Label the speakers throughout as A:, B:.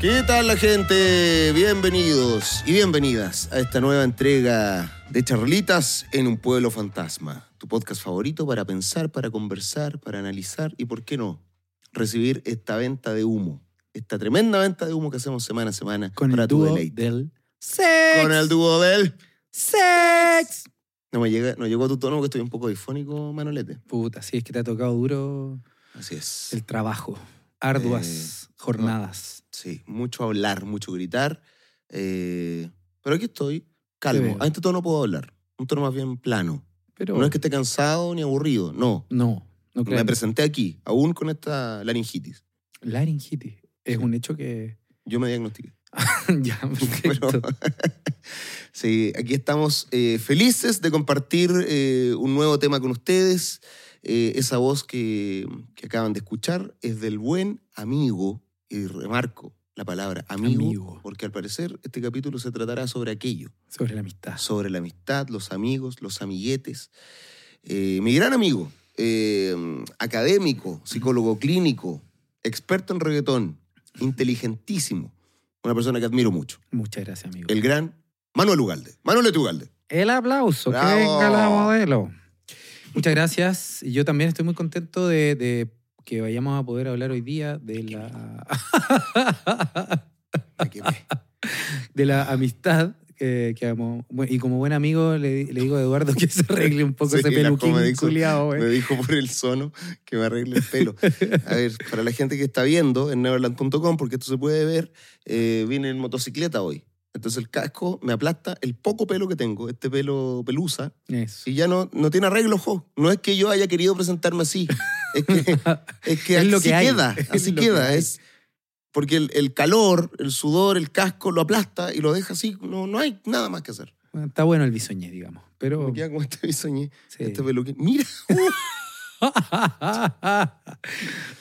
A: ¿Qué tal la gente? Bienvenidos y bienvenidas a esta nueva entrega de Charlitas en un pueblo fantasma. Tu podcast favorito para pensar, para conversar, para analizar y, ¿por qué no?, recibir esta venta de humo. Esta tremenda venta de humo que hacemos semana a semana
B: Con
A: para
B: el
A: tu
B: dúo
A: deleite.
B: del sex.
A: Con el dúo del...
B: sex.
A: No me llega, no llegó a tu tono porque estoy un poco difónico, Manolete.
B: Puta, sí, es que te ha tocado duro
A: Así es.
B: el trabajo. Arduas
A: Eh,
B: jornadas.
A: Sí, mucho hablar, mucho gritar. eh, pero aquí estoy, calmo. A este tono puedo hablar. Un tono más bien plano.
B: Pero
A: No es que esté cansado ni aburrido, no.
B: no, no creo.
A: Me presenté aquí, aún con esta laringitis.
B: Laringitis. Es
A: Sí.
B: un hecho que...
A: Yo me diagnostiqué.
B: ya,
A: Pero,
B: perfecto.
A: sí, aquí estamos eh, felices de compartir eh, un nuevo tema con ustedes. Eh, esa voz que, que acaban de escuchar es del buen amigo, y remarco la palabra amigo,
B: Amigo.
A: porque al parecer este capítulo se tratará sobre aquello,
B: Sobre la amistad.
A: sobre la amistad, los amigos, los amiguetes. Eh, mi gran amigo, eh, académico, psicólogo clínico, experto en reggaetón, inteligentísimo, una persona que admiro mucho,
B: Muchas gracias, amigo.
A: el gran Manuel Ugalde. Manuel Ugalde.
B: El aplauso, que venga la modelo. Muchas gracias. Yo también estoy muy contento de, de que vayamos a poder hablar hoy día de la,
A: Me
B: de la amistad. Que, que amo. Bueno, Y como buen amigo le, le digo a Eduardo que se arregle un poco
A: Sí,
B: ese peluquín
A: como dijo-
B: culiao, güey.
A: Me dijo por el sono que me arregle el pelo. A ver, para la gente que está viendo en neverland.com, porque esto se puede ver, eh, vine en motocicleta hoy. Entonces el casco me aplasta el poco pelo que tengo, este pelo pelusa,
B: Eso.
A: y ya no, no tiene arreglo, jo. No es que yo haya querido presentarme así, es que, es que
B: Es lo
A: así
B: que hay.
A: queda,
B: Es
A: así
B: lo que
A: queda.
B: hay.
A: Es porque el, el calor, el sudor, el casco lo aplasta y lo deja así, no, no hay nada más que hacer.
B: Bueno, Está bueno el bisoñé, digamos. Pero.
A: Me queda como este bisoñé,
B: sí.
A: este peluquín. Mira.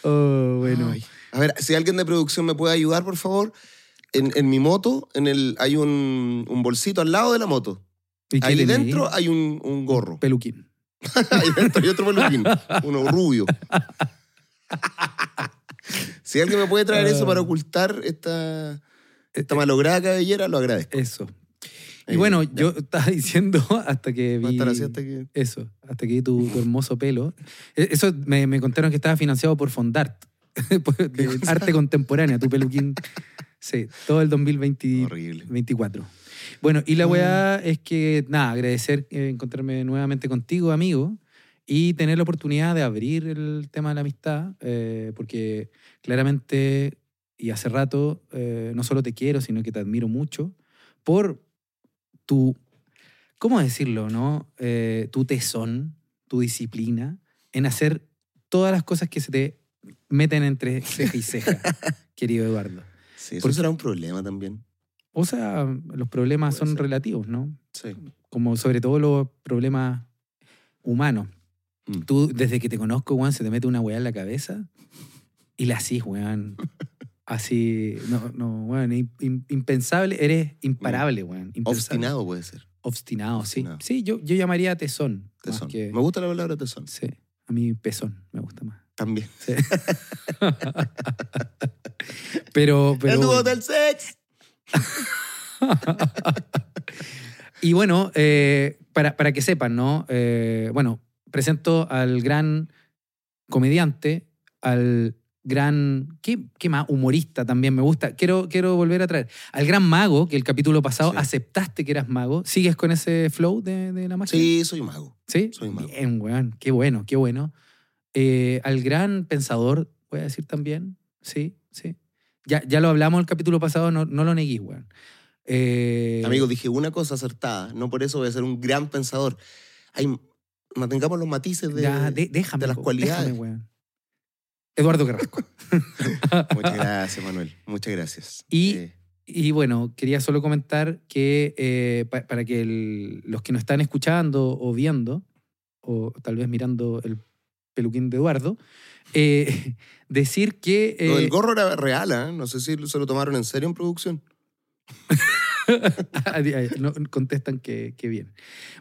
B: oh, bueno.
A: Ay. A ver, si alguien de producción me puede ayudar, por favor. En, en mi moto, en el, hay un, un bolsito al lado de la moto.
B: ¿Y qué
A: Ahí dentro hay un, un gorro.
B: Peluquín.
A: Ahí dentro hay otro peluquín, uno rubio. si alguien me puede traer eso para ocultar esta, esta malograda cabellera, lo agradezco.
B: Eso. Y
A: Eh,
B: bueno,
A: ya.
B: yo estaba diciendo hasta que vi.
A: hasta que...
B: Eso, hasta que vi tu, tu hermoso pelo. E- Eso me, me contaron que estaba financiado por Fondart, arte contemporánea, tu peluquín. Sí, todo el 2024.
A: Horrible.
B: Bueno, y la weá es que, nada, agradecer eh, encontrarme nuevamente contigo, amigo, y tener la oportunidad de abrir el tema de la amistad, eh, porque claramente, y hace rato, eh, no solo te quiero, sino que te admiro mucho por tu, ¿cómo decirlo, no? Eh, tu tesón, tu disciplina en hacer todas las cosas que se te meten entre ceja y ceja, querido Eduardo.
A: Sí, eso
B: Porque-
A: será un problema también.
B: O sea, los problemas
A: Puede
B: son
A: ser.
B: relativos, ¿no?
A: Sí.
B: Como sobre todo los problemas humanos.
A: Mm.
B: Tú, desde que te conozco, Juan, se te mete una weá en la cabeza y la así, weón. Así, no, no, weón, im- im- impensable, eres imparable, weón. impensable.
A: Obstinado puede ser.
B: Obstinado, sí.
A: Obstinado.
B: Sí, yo, yo llamaría tesón.
A: Tesón.
B: que-
A: Me gusta la palabra tesón.
B: sí, a mí pezón me gusta más.
A: También.
B: Sí. pero, pero
A: el dúo
B: bueno.
A: del sex.
B: Y bueno, eh, para, para que sepan, ¿no? Eh, bueno, presento al gran comediante, al gran. ¿qué, qué más? Humorista también me gusta. Quiero, quiero volver a traer. Al gran mago, que el capítulo pasado
A: Sí.
B: aceptaste que eras mago. ¿Sigues con ese flow de, de la magia?
A: Sí, soy mago.
B: ¿Sí?
A: soy mago.
B: Bien, weón. Qué bueno, qué bueno. Eh, al gran pensador, voy a decir también. Sí, sí. Ya, ya lo hablamos el capítulo pasado, no, no lo neguís, weón. Eh,
A: Amigo, dije una cosa acertada. No por eso voy a ser un gran pensador. Hay, mantengamos los matices de,
B: ya, de- déjame,
A: de las
B: po,
A: cualidades.
B: déjame, weón. Eduardo Carrasco.
A: Muchas gracias, Manuel. Muchas gracias.
B: Y-
A: Eh,
B: Y bueno, quería solo comentar que eh, pa- para que el- los que nos están escuchando o viendo, o tal vez mirando el peluquín de Eduardo, eh, decir que...
A: lo del
B: eh,
A: gorro era real, ¿eh? No sé si se lo tomaron en serio en producción.
B: no, contestan que, que bien.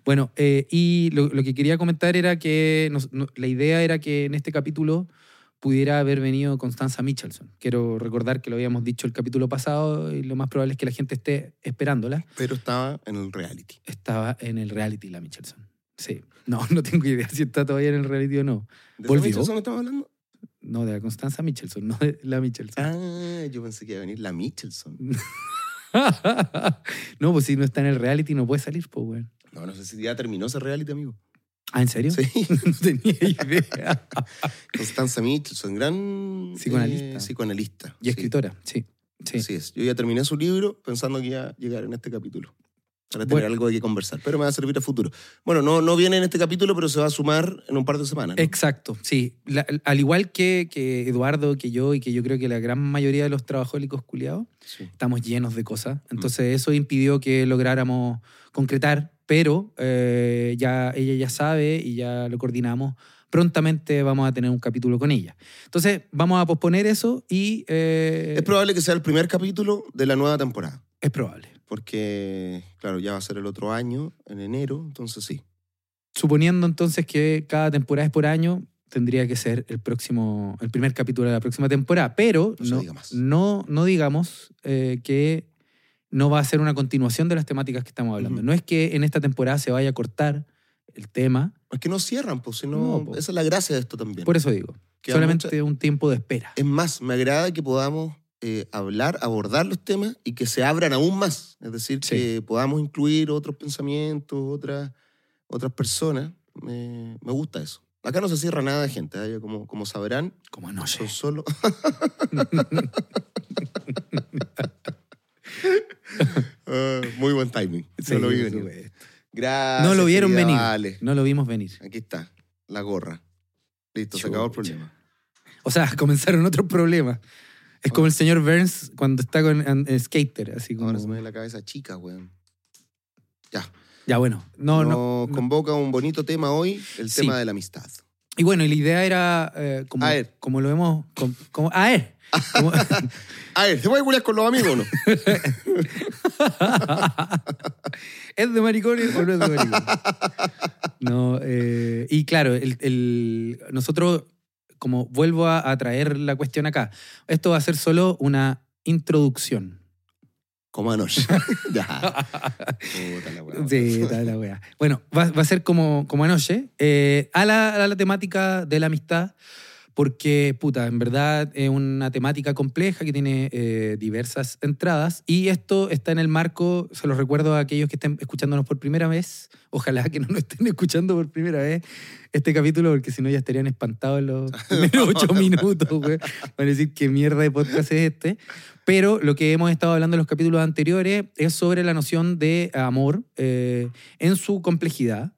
B: Bueno, eh, y lo, lo que quería comentar era que nos- no- la idea era que en este capítulo pudiera haber venido Constanza Michelson. Quiero recordar que lo habíamos dicho el capítulo pasado y lo más probable es que la gente esté esperándola.
A: Pero estaba en el reality.
B: Estaba en el reality la Michelson. Sí. No, no tengo idea si está todavía en el reality o no.
A: ¿De
B: ¿Volvió?
A: Michelson estamos hablando?
B: No, de la Constanza Michelson, no de la Michelson.
A: Ah, yo pensé que iba a venir la Michelson.
B: no, pues si no está en el reality no puede salir, pues, weón.
A: No, no sé si ya terminó ese reality, amigo.
B: Ah, ¿en serio?
A: Sí.
B: no tenía idea.
A: Constanza Michelson, gran
B: Psicoanalista.
A: eh, psicoanalista.
B: Y
A: Sí,
B: escritora, sí. Sí.
A: Así es. Yo ya terminé su libro pensando que iba a llegar en este capítulo. Para tener
B: Bueno.
A: algo de qué conversar. Pero me va a servir a futuro. Bueno, no, no viene en este capítulo, pero se va a sumar en un par de semanas. ¿no?
B: Exacto, sí. La- al igual que, que Eduardo, que yo y que yo creo que la gran mayoría de los trabajólicos culiados,
A: Sí.
B: estamos llenos de cosas. Entonces eso impidió que lográramos concretar, pero eh, ya ella ya sabe y ya lo coordinamos. Prontamente vamos a tener un capítulo con ella. Entonces vamos a posponer eso y eh,
A: Es probable que sea el primer capítulo de la nueva temporada.
B: es probable.
A: Porque, claro, ya va a ser el otro año, en enero, entonces sí.
B: Suponiendo entonces que cada temporada es por año, tendría que ser el próximo, el primer capítulo de la próxima temporada. Pero
A: No
B: no,
A: diga
B: no, no digamos eh, que no va a ser una continuación de las temáticas que estamos hablando. No es que en esta temporada se vaya a cortar el tema,
A: Es que no cierran, pues, sino,
B: No,
A: esa es la gracia de esto también.
B: por eso digo.
A: Queda
B: solamente un tiempo de espera.
A: Es más, me agrada que podamos eh, hablar, abordar los temas y que se abran aún más. Es decir,
B: Sí.
A: que podamos incluir otros pensamientos, otras, otras personas. Me, me gusta eso. Acá no se cierra nada de gente, ¿eh? como, como sabrán.
B: Como no
A: Son
B: sé.
A: solo. Ah, muy buen timing.
B: Sí,
A: no lo vi venir. Gracias.
B: No lo vieron
A: querida
B: venir.
A: Vale.
B: No lo vimos venir.
A: Aquí está, la gorra. Listo, se acabó el
B: Chucha.
A: problema.
B: O sea, comenzaron otros problemas. Es como el señor Burns cuando está con an- eh, Skater, así como...
A: Ahora se me ve la cabeza chica, weón. Ya.
B: Ya, bueno. No,
A: Nos
B: no, no.
A: convoca un bonito tema hoy, el
B: Sí.
A: tema de la amistad.
B: Y bueno, y la idea era, eh, como,
A: A ver.
B: como lo hemos... com- Como, a ver. Como-
A: A ver, ¿se puede culiar con los amigos o no?
B: ¿Es de maricones o no es de maricones? No, eh, y claro, el, el- nosotros, como vuelvo a, a traer la cuestión acá, esto va a ser solo una introducción.
A: Como anoche. ya. Puta la.
B: Sí, la wea. Bueno, va, va a ser como, como anoche, eh, a, la, a la temática de la amistad, porque, puta, en verdad es una temática compleja que tiene eh, diversas entradas y esto está en el marco, se los recuerdo a aquellos que estén escuchándonos por primera vez, ojalá que no nos estén escuchando por primera vez este capítulo, porque si no ya estarían espantados en los primeros ocho minutos, güey. Van a decir qué mierda de podcast es este. Pero lo que hemos estado hablando en los capítulos anteriores es sobre la noción de amor eh, en su complejidad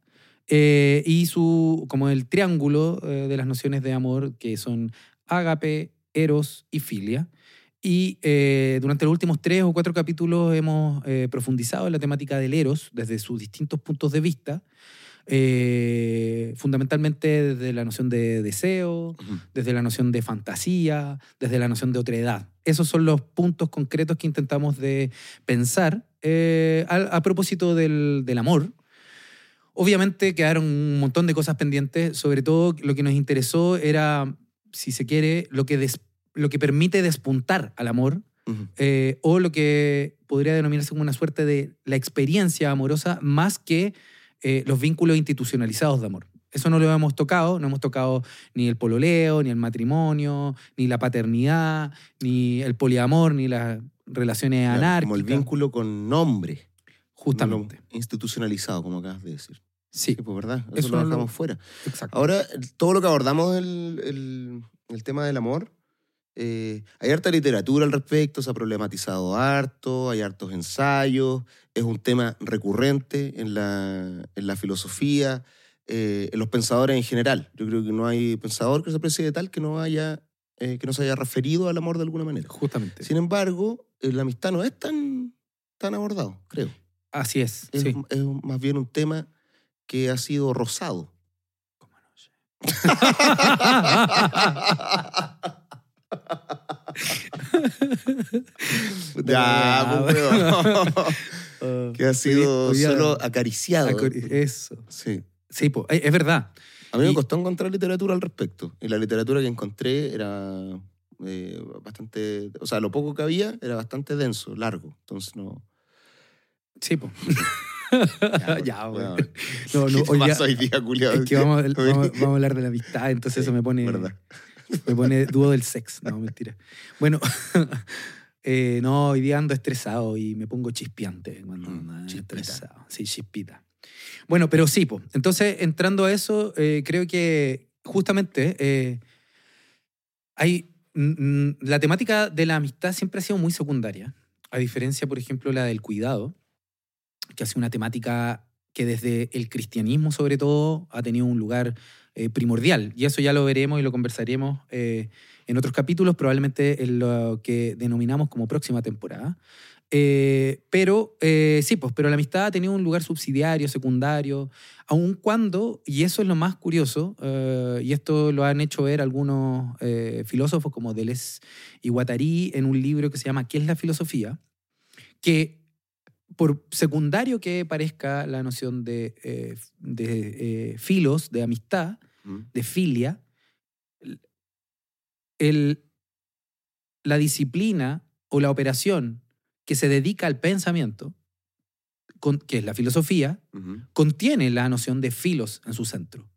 B: eh, y su, como el triángulo eh, de las nociones de amor que son ágape, eros y filia. Y eh, durante los últimos tres o cuatro capítulos hemos eh, profundizado en la temática del eros desde sus distintos puntos de vista, eh, fundamentalmente desde la noción de deseo,
A: Ujú.
B: desde la noción de fantasía, desde la noción de otra edad. Esos son los puntos concretos que intentamos de pensar eh, a, a propósito del, del amor. Obviamente quedaron un montón de cosas pendientes, sobre todo lo que nos interesó era, si se quiere, lo que, des- lo que permite despuntar al amor, eh, o lo que podría denominarse como una suerte de la experiencia amorosa más que eh, los vínculos institucionalizados de amor. Eso no lo hemos tocado, no hemos tocado ni el pololeo, ni el matrimonio, ni la paternidad, ni el poliamor, ni las relaciones anárquicas.
A: Como el vínculo con nombre.
B: Justamente.
A: no institucionalizado, como acabas de decir.
B: Sí,
A: Sí, pues verdad. Eso,
B: Eso
A: lo dejamos fuera.
B: exacto.
A: Ahora, todo lo que abordamos el, el tema del amor, eh, hay harta literatura al respecto, se ha problematizado harto, hay hartos ensayos, es un tema recurrente en la, en la filosofía, eh, en los pensadores en general. Yo creo que no hay pensador que se aprecie de tal que no, haya, eh, que no se haya referido al amor de alguna manera.
B: Justamente.
A: Sin embargo, la amistad no es tan, tan abordado, creo.
B: Así es.
A: Es,
B: sí.
A: es más bien un tema que ha sido rozado. ya, pues, weón.
B: Ah,
A: que ha sido solo acariciado.
B: acor- Eso.
A: Sí.
B: Sí, po, es verdad.
A: A mí me
B: Y-
A: costó encontrar literatura al respecto. Y la literatura que encontré era eh, bastante. O sea, lo poco que había era bastante denso, largo. Entonces no.
B: Sí, pues. ya,
A: bueno.
B: bueno. No, no,
A: ¿Qué
B: hoy día-
A: hoy día, culiao?
B: Es que vamos, a-
A: Hoy-
B: vamos, vamos a hablar de la amistad, entonces eso me pone,
A: Verdad.
B: me pone dudo del sex. No, mentira. Bueno, eh, no, hoy día ando estresado y me pongo chispeante cuando
A: Mm,
B: estresado. Sí, chispita. Bueno, pero sí, po. entonces entrando a eso, eh, creo que justamente eh, hay. la temática de la amistad siempre ha sido muy secundaria, a diferencia, por ejemplo, la del cuidado, que ha una temática que desde el cristianismo, sobre todo, ha tenido un lugar eh, primordial. Y eso ya lo veremos y lo conversaremos eh, en otros capítulos, probablemente en lo que denominamos como próxima temporada. Eh, pero sí, pues, pero la amistad ha tenido un lugar subsidiario, secundario, aun cuando, y eso es lo más curioso, y esto lo han hecho ver algunos filósofos como Deleuze y Guattari en un libro que se llama ¿Qué es la filosofía? que por secundario que parezca la noción de, eh, de eh, filos, de amistad,
A: Mm.
B: de filia, el, la disciplina o la operación que se dedica al pensamiento, con- que es la filosofía, contiene la noción de filos en su centro.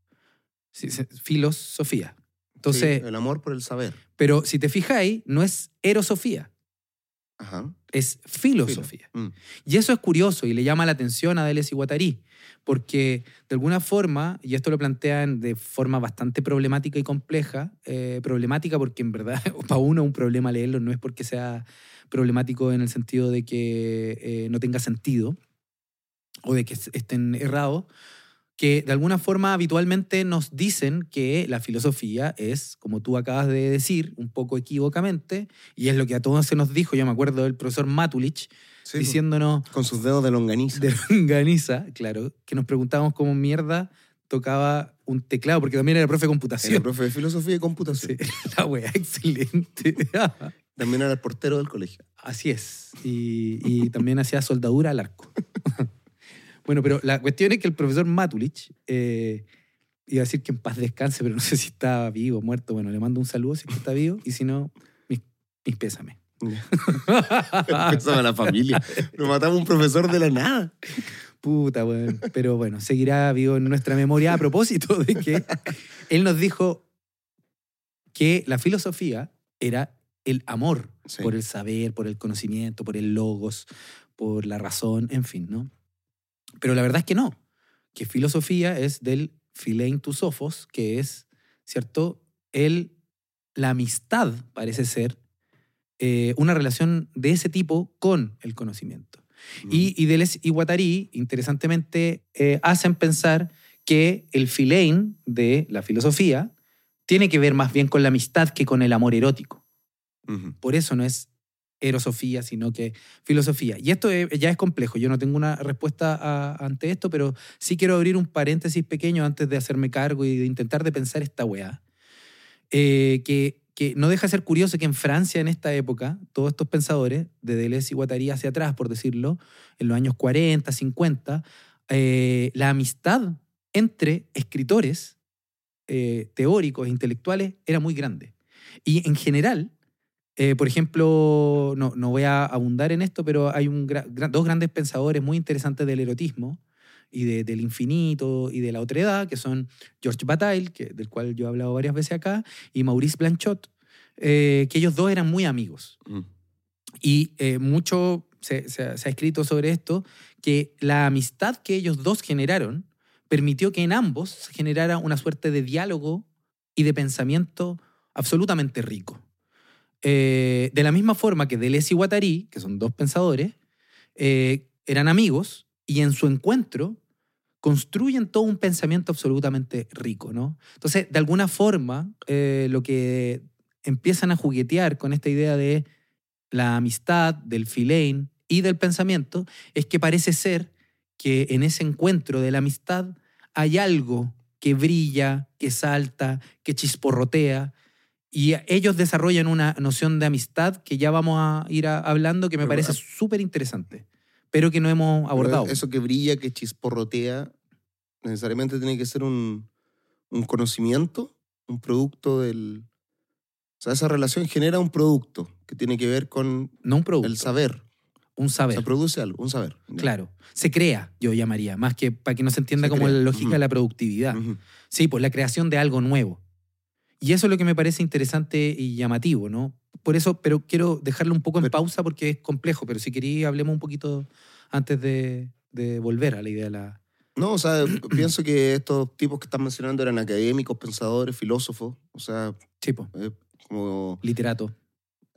B: Sí, se- filosofía. Entonces,
A: Sí, el amor por el saber.
B: pero si te fijáis, no es erosofía,
A: Ajá.
B: es filosofía.
A: Mm.
B: Y eso es curioso y le llama la atención a Deleuze y Guattari, porque de alguna forma, y esto lo plantean de forma bastante problemática y compleja, eh, problemática porque en verdad para uno un problema leerlo no es porque sea problemático en el sentido de que eh, no tenga sentido o de que est- estén errados, que de alguna forma habitualmente nos dicen que la filosofía es, como tú acabas de decir, un poco equívocamente, y es lo que a todos se nos dijo, yo me acuerdo del profesor Matulich,
A: Sí,
B: diciéndonos
A: Con sus dedos de longaniza.
B: de longaniza, claro, que nos preguntábamos cómo mierda tocaba un teclado, porque también era profe de
A: Era
B: computación.
A: profe de filosofía y computación.
B: Sí, la wea, excelente.
A: También era el portero del colegio.
B: Así es. Y, y también hacía soldadura al arco. bueno, pero la cuestión es que el profesor Matulich, eh, iba a decir que en paz descanse, pero no sé si está vivo o muerto. Bueno, le mando un saludo si está vivo, y si no, mis, mis pésames.
A: Empezaba la familia. Nos matamos un profesor de la nada.
B: Puta, weón. Pero bueno, seguirá vivo en nuestra memoria a propósito de que él nos dijo que la filosofía era el amor
A: Sí.
B: por el saber, por el conocimiento, por el logos, por la razón, en fin, ¿no? Pero la verdad es que no, que filosofía es del filein tu sophos, que es, ¿cierto? El, la amistad, parece ser, eh, una relación de ese tipo con el conocimiento. Y, y Deleuze y Guattari, interesantemente, eh, hacen pensar que el filein de la filosofía tiene que ver más bien con la amistad que con el amor erótico. Por eso no es erosofía, sino que filosofía. Y esto es- ya es complejo. Yo no tengo una respuesta a- ante esto, pero sí quiero abrir un paréntesis pequeño antes de hacerme cargo y de intentar de pensar esta weá. Eh, que, que no deja de ser curioso que en Francia en esta época, todos estos pensadores, de Deleuze y Guattari hacia atrás, por decirlo, en los años 40, 50, eh, la amistad entre escritores eh, teóricos e intelectuales era muy grande. Y en general, eh, por ejemplo, no, no voy a abundar en esto, pero hay un gra- gra- dos grandes pensadores muy interesantes del erotismo y de- del infinito y de la otredad, que son George Bataille, que, del cual yo he hablado varias veces acá, y Maurice Blanchot, eh, que ellos dos eran muy amigos.
A: Mm.
B: Y eh, mucho se, se ha- se ha escrito sobre esto, que la amistad que ellos dos generaron permitió que en ambos se generara una suerte de diálogo y de pensamiento absolutamente rico. Eh, de la misma forma que Deleuze y Guattari, que son dos pensadores, eh, eran amigos y en su encuentro construyen todo un pensamiento absolutamente rico, ¿no? Entonces, de alguna forma, eh, lo que empiezan a juguetear con esta idea de la amistad, del filein y del pensamiento, es que parece ser que en ese encuentro de la amistad hay algo que brilla, que salta, que chisporrotea, y ellos desarrollan una noción de amistad que ya vamos a ir a- hablando, que me
A: Pero,
B: parece súper interesante, pero que no hemos abordado.
A: Eso que brilla, que chisporrotea, necesariamente tiene que ser un, un conocimiento, un producto del... O sea, esa relación genera un producto que tiene que ver con
B: No un producto,
A: el saber.
B: un saber.
A: Se produce algo, un saber. Ya.
B: Claro. Se crea, yo llamaría, más que para que no se entienda
A: Se
B: como
A: crea.
B: la lógica
A: Ujú.
B: de la productividad.
A: Ujú.
B: Sí, pues la creación de algo nuevo. Y eso es lo que me parece interesante y llamativo, ¿no? Por eso, pero quiero dejarlo un poco en
A: Pero-
B: pausa porque es complejo, pero si quería hablemos un poquito antes de, de volver a la idea de la...
A: No, o sea, pienso que estos tipos que están mencionando eran académicos, pensadores, filósofos, o sea,
B: pues,
A: eh, como
B: literato.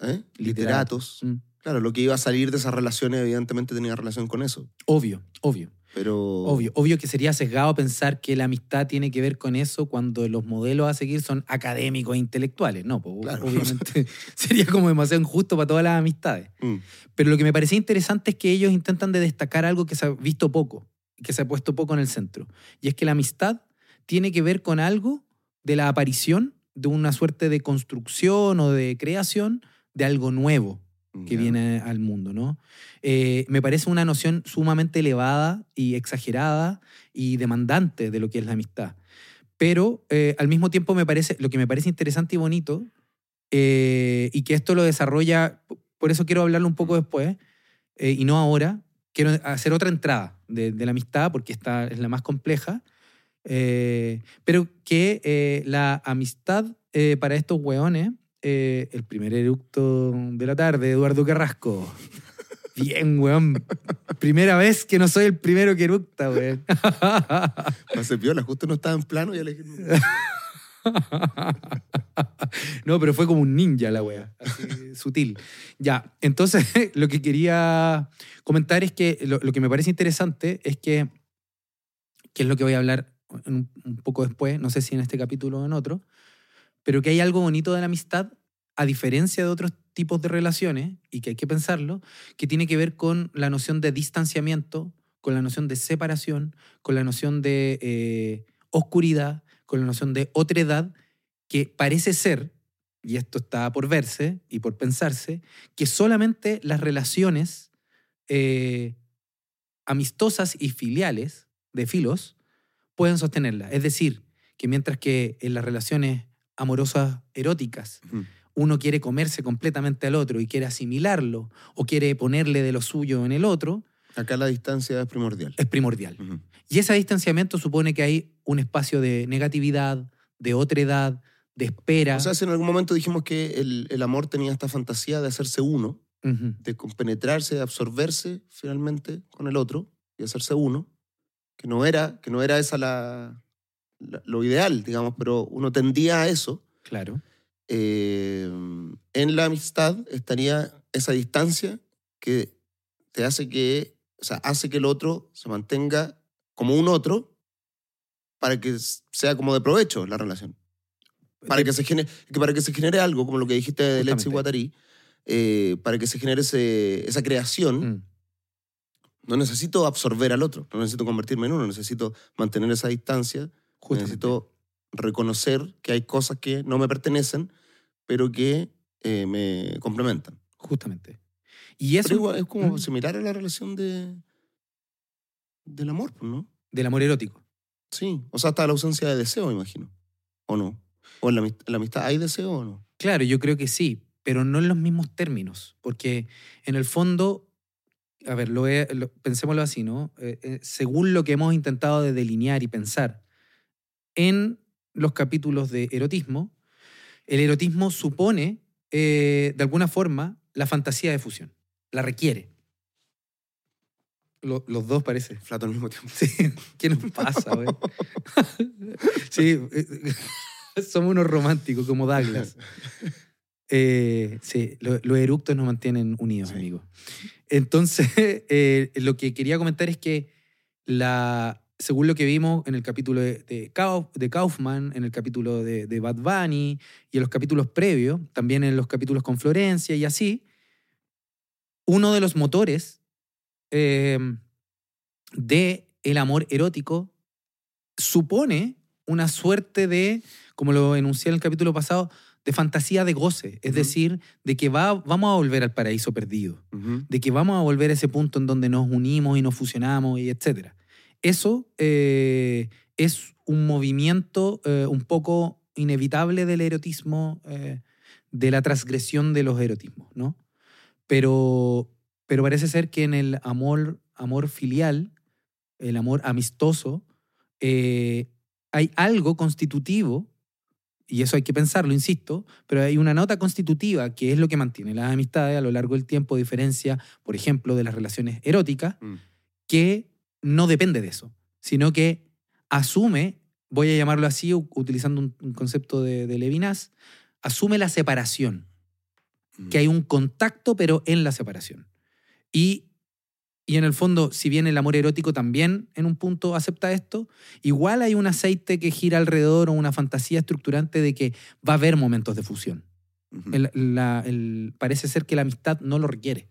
A: ¿eh?
B: Literato.
A: literatos.
B: Mm.
A: Claro, lo que iba a salir de esas relaciones evidentemente tenía relación con eso,
B: Obvio, obvio.
A: Pero...
B: Obvio, obvio que sería sesgado pensar que la amistad tiene que ver con eso cuando los modelos a seguir son académicos e intelectuales. No, pues,
A: Claro.
B: obviamente sería como demasiado injusto para todas las amistades.
A: Mm.
B: Pero lo que me parecía interesante es que ellos intentan de destacar algo que se ha visto poco, que se ha puesto poco en el centro. Y es que la amistad tiene que ver con algo de la aparición de una suerte de construcción o de creación de algo nuevo que viene al mundo, ¿no? Eh, me parece una noción sumamente elevada y exagerada y demandante de lo que es la amistad. Pero eh, al mismo tiempo me parece, lo que me parece interesante y bonito, eh, y que esto lo desarrolla, por eso quiero hablarlo un poco después, y no ahora, quiero hacer otra entrada de, de la amistad, porque esta es la más compleja, pero que la amistad para estos hueones, eh, el primer eructo de la tarde, Eduardo Carrasco. Bien, weón. Primera vez que no soy el primero que eructa, weón.
A: Hace piola, justo no estaba en plano y ya le dije,
B: no, pero fue como un ninja la wea, así, sutil. Ya, entonces lo que quería comentar es que lo, lo que me parece interesante es que, que es lo que voy a hablar un, un poco después, no sé si en este capítulo o en otro, pero que hay algo bonito de la amistad, a diferencia de otros tipos de relaciones, y que hay que pensarlo, que tiene que ver con la noción de distanciamiento, con la noción de separación, con la noción de eh, oscuridad, con la noción de otredad, que parece ser, y esto está por verse y por pensarse, que solamente las relaciones eh, amistosas y filiales de filos pueden sostenerla. Es decir, que mientras que en las relaciones amorosas eróticas uno quiere comerse completamente al otro y quiere asimilarlo o quiere ponerle de lo suyo en el otro,
A: acá la distancia es primordial.
B: es primordial. Y ese distanciamiento supone que hay un espacio de negatividad, de otredad, de espera.
A: O sea, si en algún momento dijimos que el, el amor tenía esta fantasía de hacerse uno, de compenetrarse, de absorberse finalmente con el otro y hacerse uno, que no era, que no era esa la- lo ideal, digamos, pero uno tendía a eso.
B: Claro.
A: eh, en la amistad estaría esa distancia que te hace que, o sea, hace que el otro se mantenga como un otro para que sea como de provecho la relación. Para que se genere, que para que se genere algo, como lo que dijiste de Letzi. Guattari, eh, para que se genere ese- esa creación,
B: Mm,
A: no necesito absorber al otro, no necesito convertirme en uno, necesito mantener esa distancia,
B: justamente.
A: necesito reconocer que hay cosas que no me pertenecen, pero que eh, me complementan.
B: Justamente. Y eso
A: Pero igual es como similar a la relación de, del amor, pues, ¿no?
B: del amor erótico.
A: Sí, o sea, hasta la ausencia de deseo, imagino. ¿O no? ¿O en la, en la amistad hay deseo o no?
B: Claro, yo creo que sí, pero no en los mismos términos, porque en el fondo, a ver, lo lo- pensémoslo así, ¿no? Eh, eh, según lo que hemos intentado de delinear y pensar en los capítulos de erotismo, el erotismo supone, eh, de alguna forma, la fantasía de fusión, la requiere. Lo- los dos parece.
A: Flato al mismo tiempo.
B: Sí, ¿qué nos pasa, güey? sí, eh, somos unos románticos como Douglas. Eh, sí, lo- los eructos nos mantienen unidos,
A: Sí.
B: amigos. Entonces, eh, lo que quería comentar es que, la, según lo que vimos en el capítulo de, de, Kauf- de Kaufman, en el capítulo de, de Bad Bunny y en los capítulos previos, también en los capítulos con Florencia y así, uno de los motores eh, de el amor erótico supone una suerte de, como lo enuncié en el capítulo pasado, de fantasía de goce. Es decir, de que va, vamos a volver al paraíso perdido, de que vamos a volver a ese punto en donde nos unimos y nos fusionamos y etcétera. Eso eh, es un movimiento eh, un poco inevitable del erotismo, eh, de la transgresión de los erotismos, ¿no? Pero, pero parece ser que en el amor, amor filial, el amor amistoso, hay algo constitutivo, y eso hay que pensarlo, insisto, pero hay una nota constitutiva que es lo que mantiene las amistades a lo largo del tiempo, a diferencia, por ejemplo, de las relaciones eróticas,
A: Mm.
B: que no depende de eso, sino que asume, voy a llamarlo así, utilizando un, un concepto de, de Levinas, asume la separación,
A: Mm.
B: que hay un contacto, pero en la separación. Y, y en el fondo, si bien el amor erótico también en un punto acepta esto, igual hay un aceite que gira alrededor o una fantasía estructurante de que va a haber momentos de fusión.
A: Ujú.
B: El- la- el- parece ser que la amistad no lo requiere.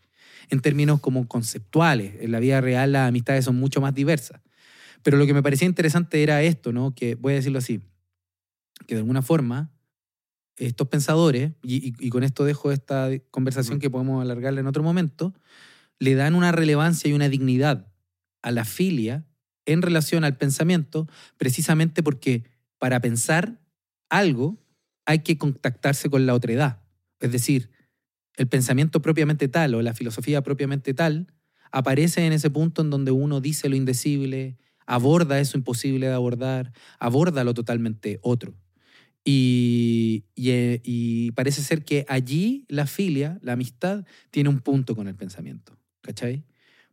B: En términos como conceptuales, en la vida real las amistades son mucho más diversas. Pero lo que me parecía interesante era esto, ¿no? Que voy a decirlo así, que de alguna forma estos pensadores, y, y- y con esto dejo esta conversación que podemos alargarla en otro momento, le dan una relevancia y una dignidad a la filia en relación al pensamiento, precisamente porque para pensar algo hay que contactarse con la otredad. Es decir, el pensamiento propiamente tal o la filosofía propiamente tal aparece en ese punto en donde uno dice lo indecible, aborda eso imposible de abordar, aborda lo totalmente otro. Y, eh, parece ser que allí la filia, la amistad, tiene un punto con el pensamiento. ¿Cachai?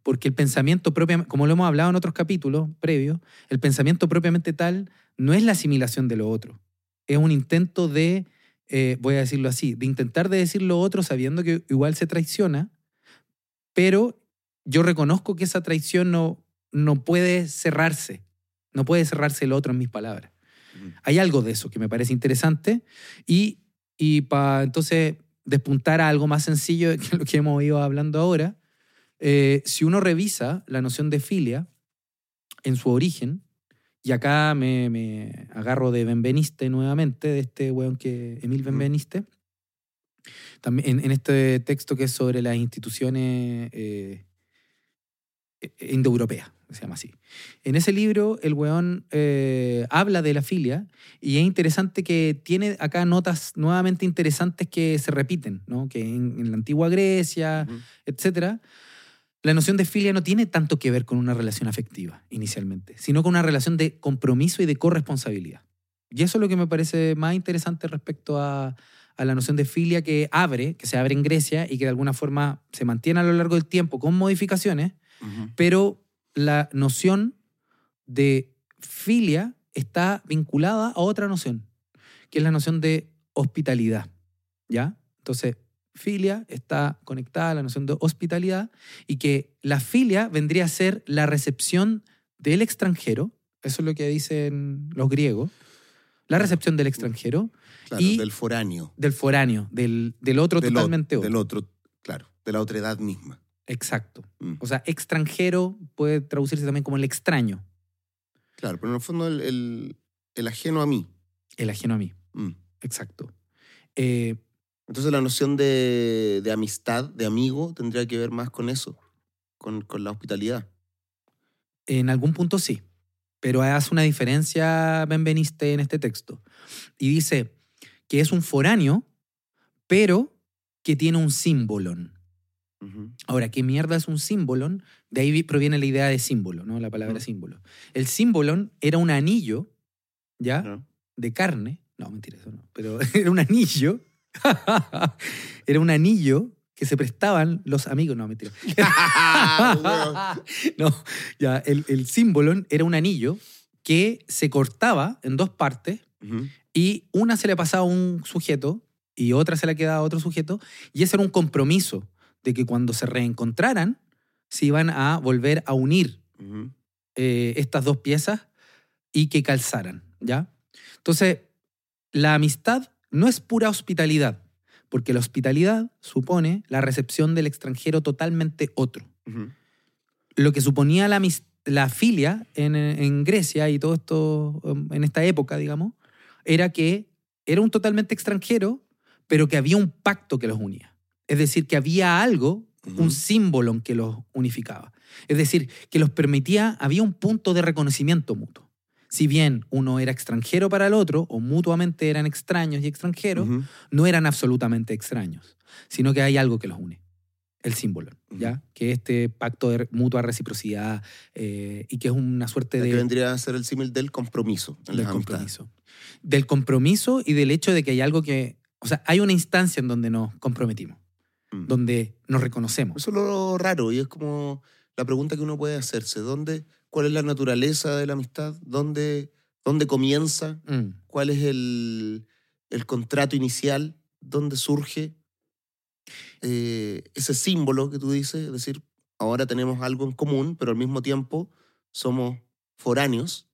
B: Porque el pensamiento propiamente, como lo hemos hablado en otros capítulos previos, el pensamiento propiamente tal no es la asimilación de lo otro. Es un intento de, eh, voy a decirlo así, de intentar de decir lo otro sabiendo que igual se traiciona, pero yo reconozco que esa traición no, no puede cerrarse. No puede cerrarse el otro en mis palabras. Hay algo de eso que me parece interesante y, y para entonces despuntar a algo más sencillo que lo que hemos ido hablando ahora, eh, si uno revisa la noción de filia en su origen, y acá me, me agarro de Benveniste nuevamente, de este weón que, Emil. Benveniste, también en, en este texto que es sobre las instituciones eh, eh, indoeuropeas, se llama así. En ese libro, el weón eh, habla de la filia y es interesante que tiene acá notas nuevamente interesantes que se repiten, ¿no? que en, en la antigua Grecia, etcétera, la noción de filia no tiene tanto que ver con una relación afectiva inicialmente, sino con una relación de compromiso y de corresponsabilidad. Y eso es lo que me parece más interesante respecto a, a la noción de filia que abre, que se abre en Grecia y que de alguna forma se mantiene a lo largo del tiempo con modificaciones,
A: Ujú.
B: pero la noción de filia está vinculada a otra noción, que es la noción de hospitalidad. ¿Ya? Entonces, filia está conectada a la noción de hospitalidad y que la filia vendría a ser la recepción del extranjero, eso es lo que dicen los griegos, la recepción del extranjero,
A: Claro,
B: Y-
A: del foráneo.
B: del foráneo, del, del otro
A: del,
B: totalmente otro.
A: del otro, claro, de la otra edad misma.
B: Exacto.
A: Mm.
B: O sea, extranjero puede traducirse también como el extraño,
A: Claro, pero en el fondo el, el- el ajeno a mí.
B: el ajeno a mí.
A: Mm.
B: Exacto. Eh,
A: Entonces la noción de, de amistad, de amigo, tendría que ver más con eso, con, con la hospitalidad.
B: en algún punto sí, pero hace una diferencia Benveniste en este texto. Y dice que es un foráneo, pero que tiene un símbolon.
A: Ujú.
B: Ahora, ¿qué mierda es un símbolon? De ahí vi- proviene la idea de símbolo, ¿no? La palabra símbolo. El símbolon era un anillo, ¿ya?
A: Ya.
B: De carne. No, mentira, eso no. Pero era un anillo. era un anillo que se prestaban los amigos. No, mentira. no, ya, el, el símbolon era un anillo que se cortaba en dos partes
A: Ujú.
B: y una se le pasaba a un sujeto y otra se la quedaba a otro sujeto y ese era un compromiso de que cuando se reencontraran se iban a volver a unir eh, estas dos piezas y que calzaran, ¿ya? Entonces, la amistad no es pura hospitalidad, porque la hospitalidad supone la recepción del extranjero totalmente otro. Lo que suponía la, filia en, en Grecia y todo esto, um, en esta época, digamos, era que era un totalmente extranjero, pero que había un pacto que los unía. Es decir, que había algo, un símbolo que los unificaba. Es decir, que los permitía, había un punto de reconocimiento mutuo. Si bien uno era extranjero para el otro, o mutuamente eran extraños y extranjeros, no eran absolutamente extraños, sino que hay algo que los une, el símbolo, ¿ya? Que este pacto de mutua reciprocidad eh, y que es una suerte
A: Que
B: de,
A: vendría a ser el símil del compromiso
B: del compromiso. Del compromiso y del hecho de que hay algo que, o sea, hay una instancia en donde nos comprometimos,
A: Mm.
B: donde nos reconocemos.
A: Eso es lo raro y es como la pregunta que uno puede hacerse. ¿Dónde, ¿Cuál es la naturaleza de la amistad? ¿Dónde, dónde comienza?
B: Mm,
A: ¿Cuál es el, el contrato inicial? ¿Dónde surge eh, ese símbolo que tú dices? Es decir, ahora tenemos algo en común, pero al mismo tiempo somos foráneos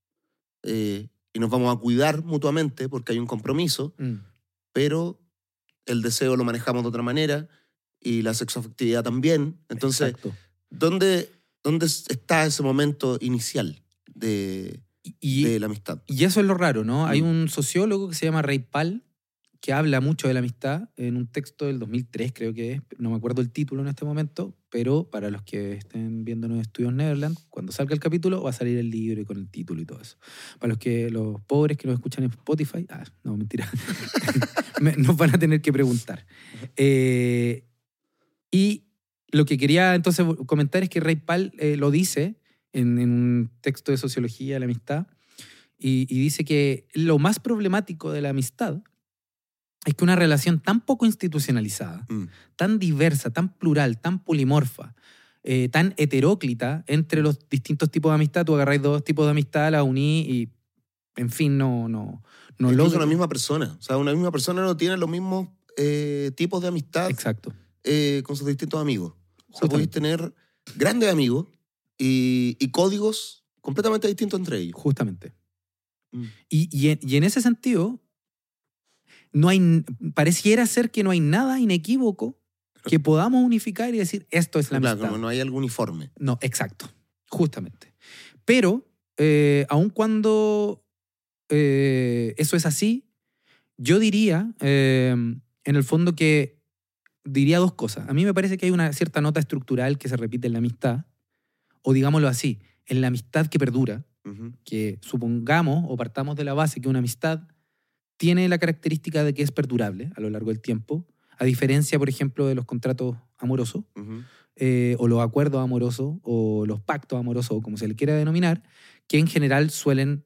A: eh, y nos vamos a cuidar mutuamente porque hay un compromiso,
B: mm.
A: pero el deseo lo manejamos de otra manera y la sexoafectividad también. Entonces,
B: Exacto.
A: ¿dónde, ¿dónde está ese momento inicial de,
B: Y,
A: de la amistad?
B: y eso es lo raro, ¿no? Hay
A: Mm.
B: un sociólogo que se llama Ray Pal que habla mucho de la amistad en un texto del 2003, creo que es, no me acuerdo el título en este momento, pero para los que estén viendo los estudios Neverland, cuando salga el capítulo va a salir el libro y con el título y todo eso. Para los que los pobres que nos escuchan en Spotify, ah, no, mentira, Me- nos van a tener que preguntar. Eh, y lo que quería entonces comentar es que Ray Pal eh, lo dice en, en un texto de sociología de la amistad y, y dice que lo más problemático de la amistad es que una relación tan poco institucionalizada,
A: Mm.
B: tan diversa, tan plural, tan polimorfa, eh, tan heteróclita entre los distintos tipos de amistad, tú agarráis dos tipos de amistad, la uní y, en fin, no, no, no logra-
A: una misma persona. O sea, una misma persona no tiene los mismos eh, tipos de amistad
B: Exacto.
A: eh, con sus distintos amigos. O sea, podéis tener grandes amigos y, y códigos completamente distintos entre ellos.
B: Justamente.
A: Mm.
B: Y, y en, y en ese sentido, no hay, pareciera ser que no hay nada inequívoco que podamos unificar y decir, esto es la
A: Claro,
B: amistad.
A: como no hay algo uniforme.
B: No, exacto, justamente. Pero, eh, aun cuando eh, eso es así, yo diría, eh, en el fondo, que diría dos cosas. A mí me parece que hay una cierta nota estructural que se repite en la amistad, o digámoslo así, en la amistad que perdura, que supongamos o partamos de la base que una amistad tiene la característica de que es perdurable a lo largo del tiempo, a diferencia, por ejemplo, de los contratos amorosos eh, o los acuerdos amorosos o los pactos amorosos, o como se le quiera denominar, que en general suelen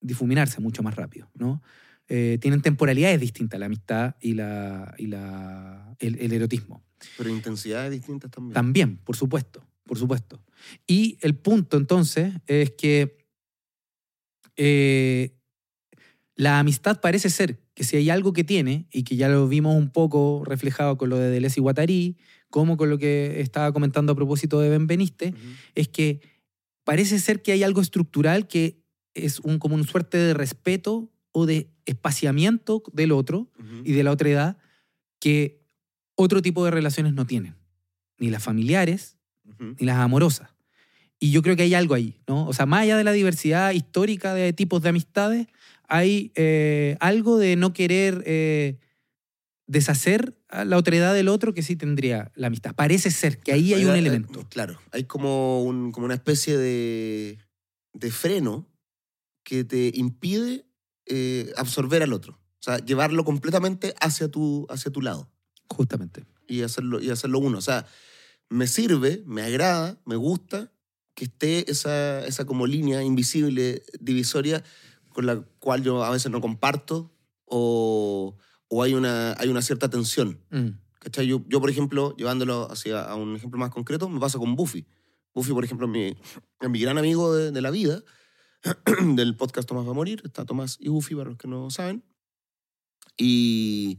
B: difuminarse mucho más rápido, ¿no? Eh, tienen temporalidades distintas la amistad y, la, y la, el, el erotismo.
A: Pero intensidades distintas también.
B: También, por supuesto, por supuesto. Y el punto entonces es que eh, la amistad parece ser que si hay algo que tiene, y que ya lo vimos un poco reflejado con lo de Deleuze y Guattari, como con lo que estaba comentando a propósito de Benveniste,
A: Ujú.
B: es que parece ser que hay algo estructural que es un, como una suerte de respeto o de espaciamiento del otro y de la otra edad que otro tipo de relaciones no tienen, ni las familiares ni las amorosas. Y yo creo que hay algo ahí, ¿no? O sea, más allá de la diversidad histórica de tipos de amistades, hay eh, algo de no querer eh, deshacer a la otredad del otro que sí tendría la amistad. Parece ser que ahí hay un
A: eh,
B: elemento.
A: Claro, hay como, un- como una especie de, de freno que te impide eh, absorber al otro. O sea, llevarlo completamente hacia tu, hacia tu lado
B: Justamente.
A: y hacerlo, y hacerlo uno. O sea, me sirve, me agrada, me gusta que esté esa, esa como línea invisible, divisoria, con la cual yo a veces no comparto o, o hay, una, hay una cierta tensión.
B: Mm,
A: ¿Cachai? Yo, yo, por ejemplo, llevándolo hacia a un ejemplo más concreto, me pasa con Buffy. Buffy, por ejemplo, es mi, mi gran amigo de, de la vida, del podcast Tomás va a morir. Está Tomás y Buffy, para los que no saben. Y,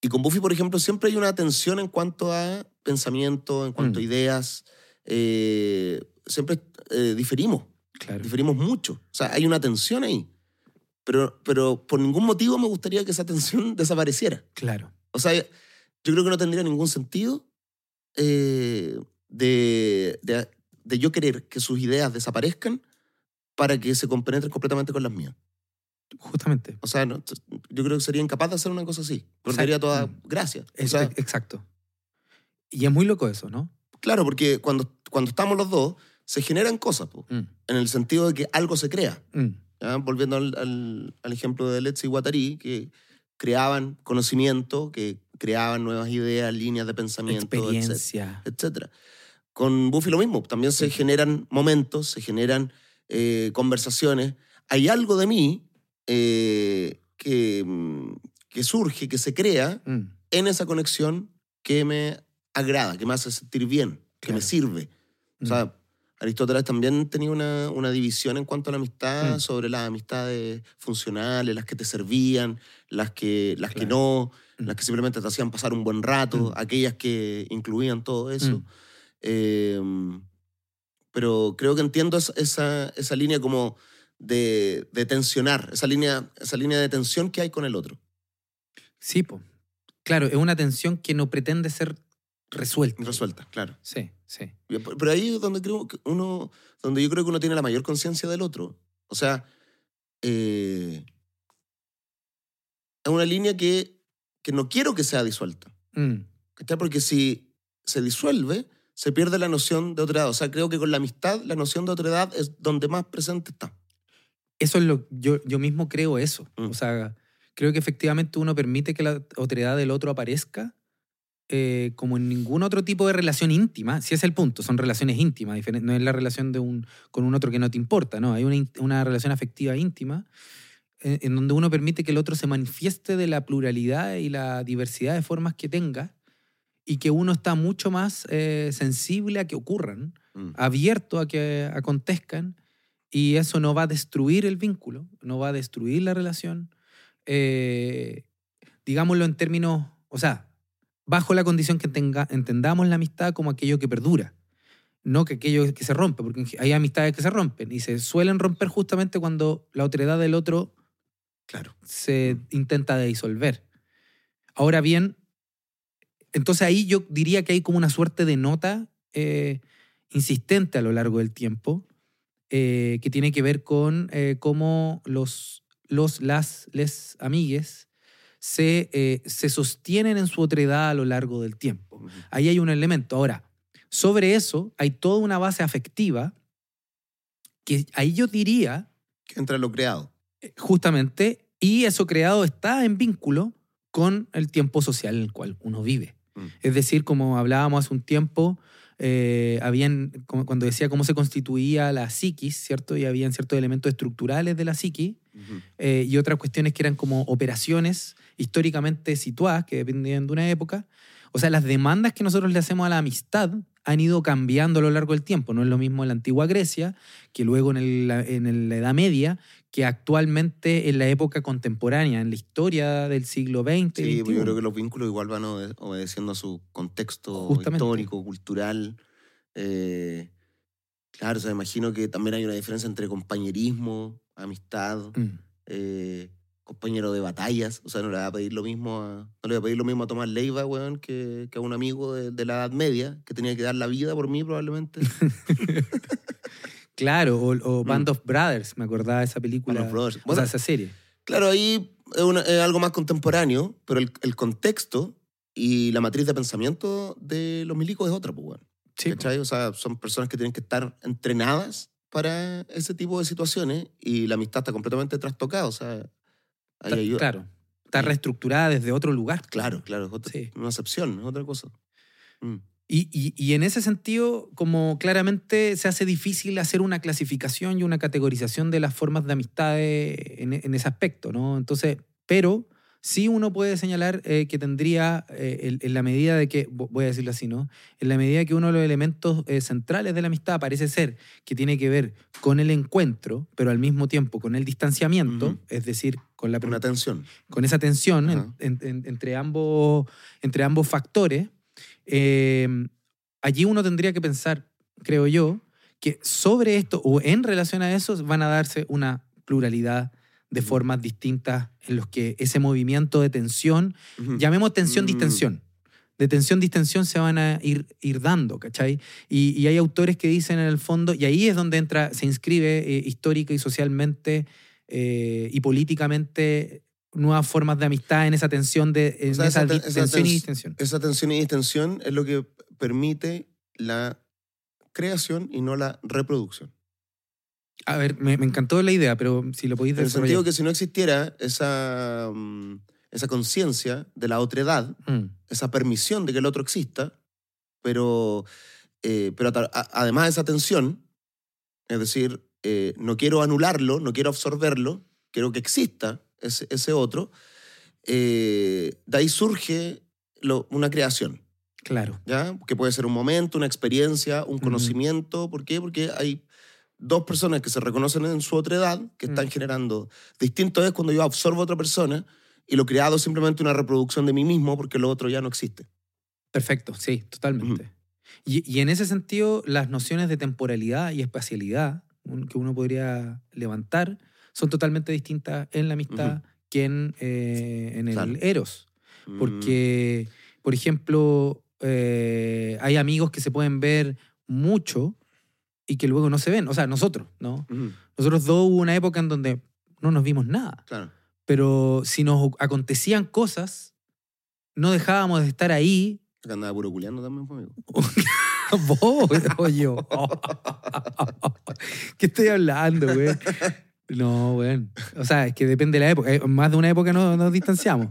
A: y con Buffy, por ejemplo, siempre hay una tensión en cuanto a pensamiento, en cuanto a
B: Mm.
A: ideas. Eh, siempre eh, diferimos,
B: claro.
A: diferimos mucho. O sea, hay una tensión ahí. Pero, pero por ningún motivo me gustaría que esa tensión desapareciera.
B: Claro.
A: O sea, yo creo que no tendría ningún sentido eh, de, de, de yo querer que sus ideas desaparezcan para que se compenetren completamente con las mías.
B: Justamente.
A: O sea, no, yo creo que sería incapaz de hacer una cosa así. Perdería toda
B: mm.
A: gracia. O sea,
B: exacto. Y es muy loco eso, ¿no?
A: claro, porque cuando, cuando estamos los dos, se generan cosas, po,
B: Mm,
A: en el sentido de que algo se crea.
B: mm,
A: ¿ya? volviendo al, al- al ejemplo de Letzi y Guattari, que creaban conocimiento, que creaban nuevas ideas, líneas de pensamiento, etcétera
B: Experiencia.
A: etcétera. Con Buffy lo mismo, también se generan momentos, se generan eh, conversaciones. Hay algo de mí eh, que, mm, que surge, que se crea
B: Mm,
A: en esa conexión que me agrada, que me hace sentir bien, que me sirve. O
B: mm.
A: sea, Aristóteles también tenía una, una división en cuanto a la amistad
B: Mm.
A: sobre las amistades funcionales, las que te servían, las que, las que no, las que simplemente te hacían pasar un buen rato, aquellas que incluían todo eso. Eh, pero creo que entiendo esa, esa, esa línea como de, de tensionar, esa línea, esa línea de tensión que hay con el otro.
B: Sí, po. Claro, es una tensión que no pretende ser resuelta.
A: Resuelta, claro.
B: Sí, sí.
A: Pero ahí es donde creo que uno, donde yo creo que uno tiene la mayor conciencia del otro. O sea, eh, es una línea que, que no quiero que sea disuelta.
B: Mm.
A: Porque si se disuelve, se pierde la noción de otra edad. O sea, creo que con la amistad, la noción de otra edad es donde más presente está.
B: Eso es lo yo, yo mismo creo eso.
A: Mm.
B: O sea, creo que efectivamente uno permite que la otredad del otro aparezca eh, como en ningún otro tipo de relación íntima. Si es el punto, son relaciones íntimas, no es la relación de un, con un otro que no te importa, no. Hay una, una relación afectiva íntima eh, en donde uno permite que el otro se manifieste de la pluralidad y la diversidad de formas que tenga y que uno está mucho más eh, sensible a que ocurran
A: Mm.
B: abierto a que acontezcan y eso no va a destruir el vínculo, no va a destruir la relación. Eh, digámoslo en términos, o sea, bajo la condición que tenga- entendamos la amistad como aquello que perdura, no que aquello que se rompe, porque hay amistades que se rompen y se suelen romper justamente cuando la otredad del otro
A: Claro.
B: se intenta disolver. Ahora bien, entonces ahí yo diría que hay como una suerte de nota eh, insistente a lo largo del tiempo eh, que tiene que ver con eh, cómo los, los, las, les amigues se, se sostienen en su otredad a lo largo del tiempo. Ahí hay un elemento. Ahora, sobre eso hay toda una base afectiva que ahí yo diría
A: Que entra lo creado.
B: justamente, y eso creado está en vínculo con el tiempo social en el cual uno vive.
A: Mm.
B: Es decir, como hablábamos hace un tiempo, eh, habían, cuando decía cómo se constituía la psiquis, ¿cierto? Y habían ciertos elementos estructurales de la psiquis eh, y otras cuestiones que eran como operaciones históricamente situadas, que dependían de una época. O sea, las demandas que nosotros le hacemos a la amistad han ido cambiando a lo largo del tiempo. No es lo mismo en la antigua Grecia que luego en, el- en la Edad Media, que actualmente en la época contemporánea, en la historia del siglo XX.
A: Sí,
B: y
A: pues yo
B: XXI.
A: creo que los vínculos igual van obede- obedeciendo a su contexto
B: Justamente.
A: histórico, cultural. Eh, claro, o sea, imagino que también hay una diferencia entre compañerismo, amistad,
B: Mm.
A: eh, compañero de batallas. O sea, no le va a pedir lo mismo a, no le voy a pedir lo mismo a Tomás Leiva, weón, que, que a un amigo de, de la Edad Media, que tenía que dar la vida por mí probablemente.
B: Claro, o, o
A: Mm.
B: Band of Brothers, me acordaba de esa película.
A: Band of Brothers.
B: o
A: Bueno,
B: sea, esa serie.
A: Claro, ahí es, una- es algo más contemporáneo, pero el, el contexto y la matriz de pensamiento de los milicos es otra, pues, weón.
B: Sí,
A: ¿Cachai? O sea, son personas que tienen que estar entrenadas para ese tipo de situaciones y la amistad está completamente trastocada. O sea, ahí hay-
B: claro. Está
A: Sí.
B: reestructurada desde otro lugar.
A: claro, claro, es otra-
B: Sí.
A: una excepción, es otra cosa. Mm.
B: Y, y- y en ese sentido, como claramente se hace difícil hacer una clasificación y una categorización de las formas de amistades en, en ese aspecto, ¿no? Entonces, pero sí uno puede señalar eh, que tendría, eh, en, en la medida de que, vo- voy a decirlo así, ¿no? En la medida que uno de los elementos eh, centrales de la amistad parece ser que tiene que ver con el encuentro, pero al mismo tiempo con el distanciamiento, es decir, con la
A: Una tensión.
B: con esa tensión en- entre, ambos, entre ambos factores, eh, allí uno tendría que pensar, creo yo, que sobre esto o en relación a eso van a darse una pluralidad de formas distintas en los que ese movimiento de tensión, llamemos
A: Mm.
B: tensión-distensión, de tensión-distensión se van a ir, ir dando, ¿cachai? Y, y hay autores que dicen en el fondo, y ahí es donde entra, se inscribe eh, histórica y socialmente eh, y políticamente nuevas formas de amistad en esa tensión de en
A: O sea,
B: esa,
A: esa esa
B: tensión y
A: tens-
B: distensión.
A: Esa tensión y distensión es lo que permite la creación y no la reproducción.
B: A ver, me, me encantó la idea, pero si lo podéis
A: En el
B: desarrollar.
A: sentido que si no existiera esa, mm, esa conciencia de la otredad,
B: Mm,
A: esa permisión de que el otro exista, pero, eh, pero a- además esa tensión, es decir, eh, no quiero anularlo, no quiero absorberlo, quiero que exista ese, ese otro, eh, de ahí surge lo- una creación.
B: claro.
A: ¿ya? Que puede ser un momento, una experiencia, un conocimiento. ¿Por qué? Porque hay dos personas que se reconocen en su otra edad que están
B: Mm.
A: generando. Distinto es cuando yo absorbo a otra persona y lo creado es simplemente una reproducción de mí mismo porque lo otro ya no existe.
B: Perfecto, sí, totalmente. y, y en ese sentido, las nociones de temporalidad y espacialidad que uno podría levantar son totalmente distintas en la amistad que en, eh, en el
A: Claro.
B: eros.
A: Mm,
B: Porque, por ejemplo, eh, hay amigos que se pueden ver mucho y que luego no se ven. O sea, nosotros, ¿no? Nosotros dos hubo una época en donde no nos vimos nada.
A: claro.
B: Pero si nos acontecían cosas, no dejábamos de estar ahí.
A: Andaba puro culiando también, pues, amigo.
B: Vos. ¿Qué estoy hablando, güey? No, güey. O sea, es que depende de la época. Eh, Más de una época no- nos distanciamos.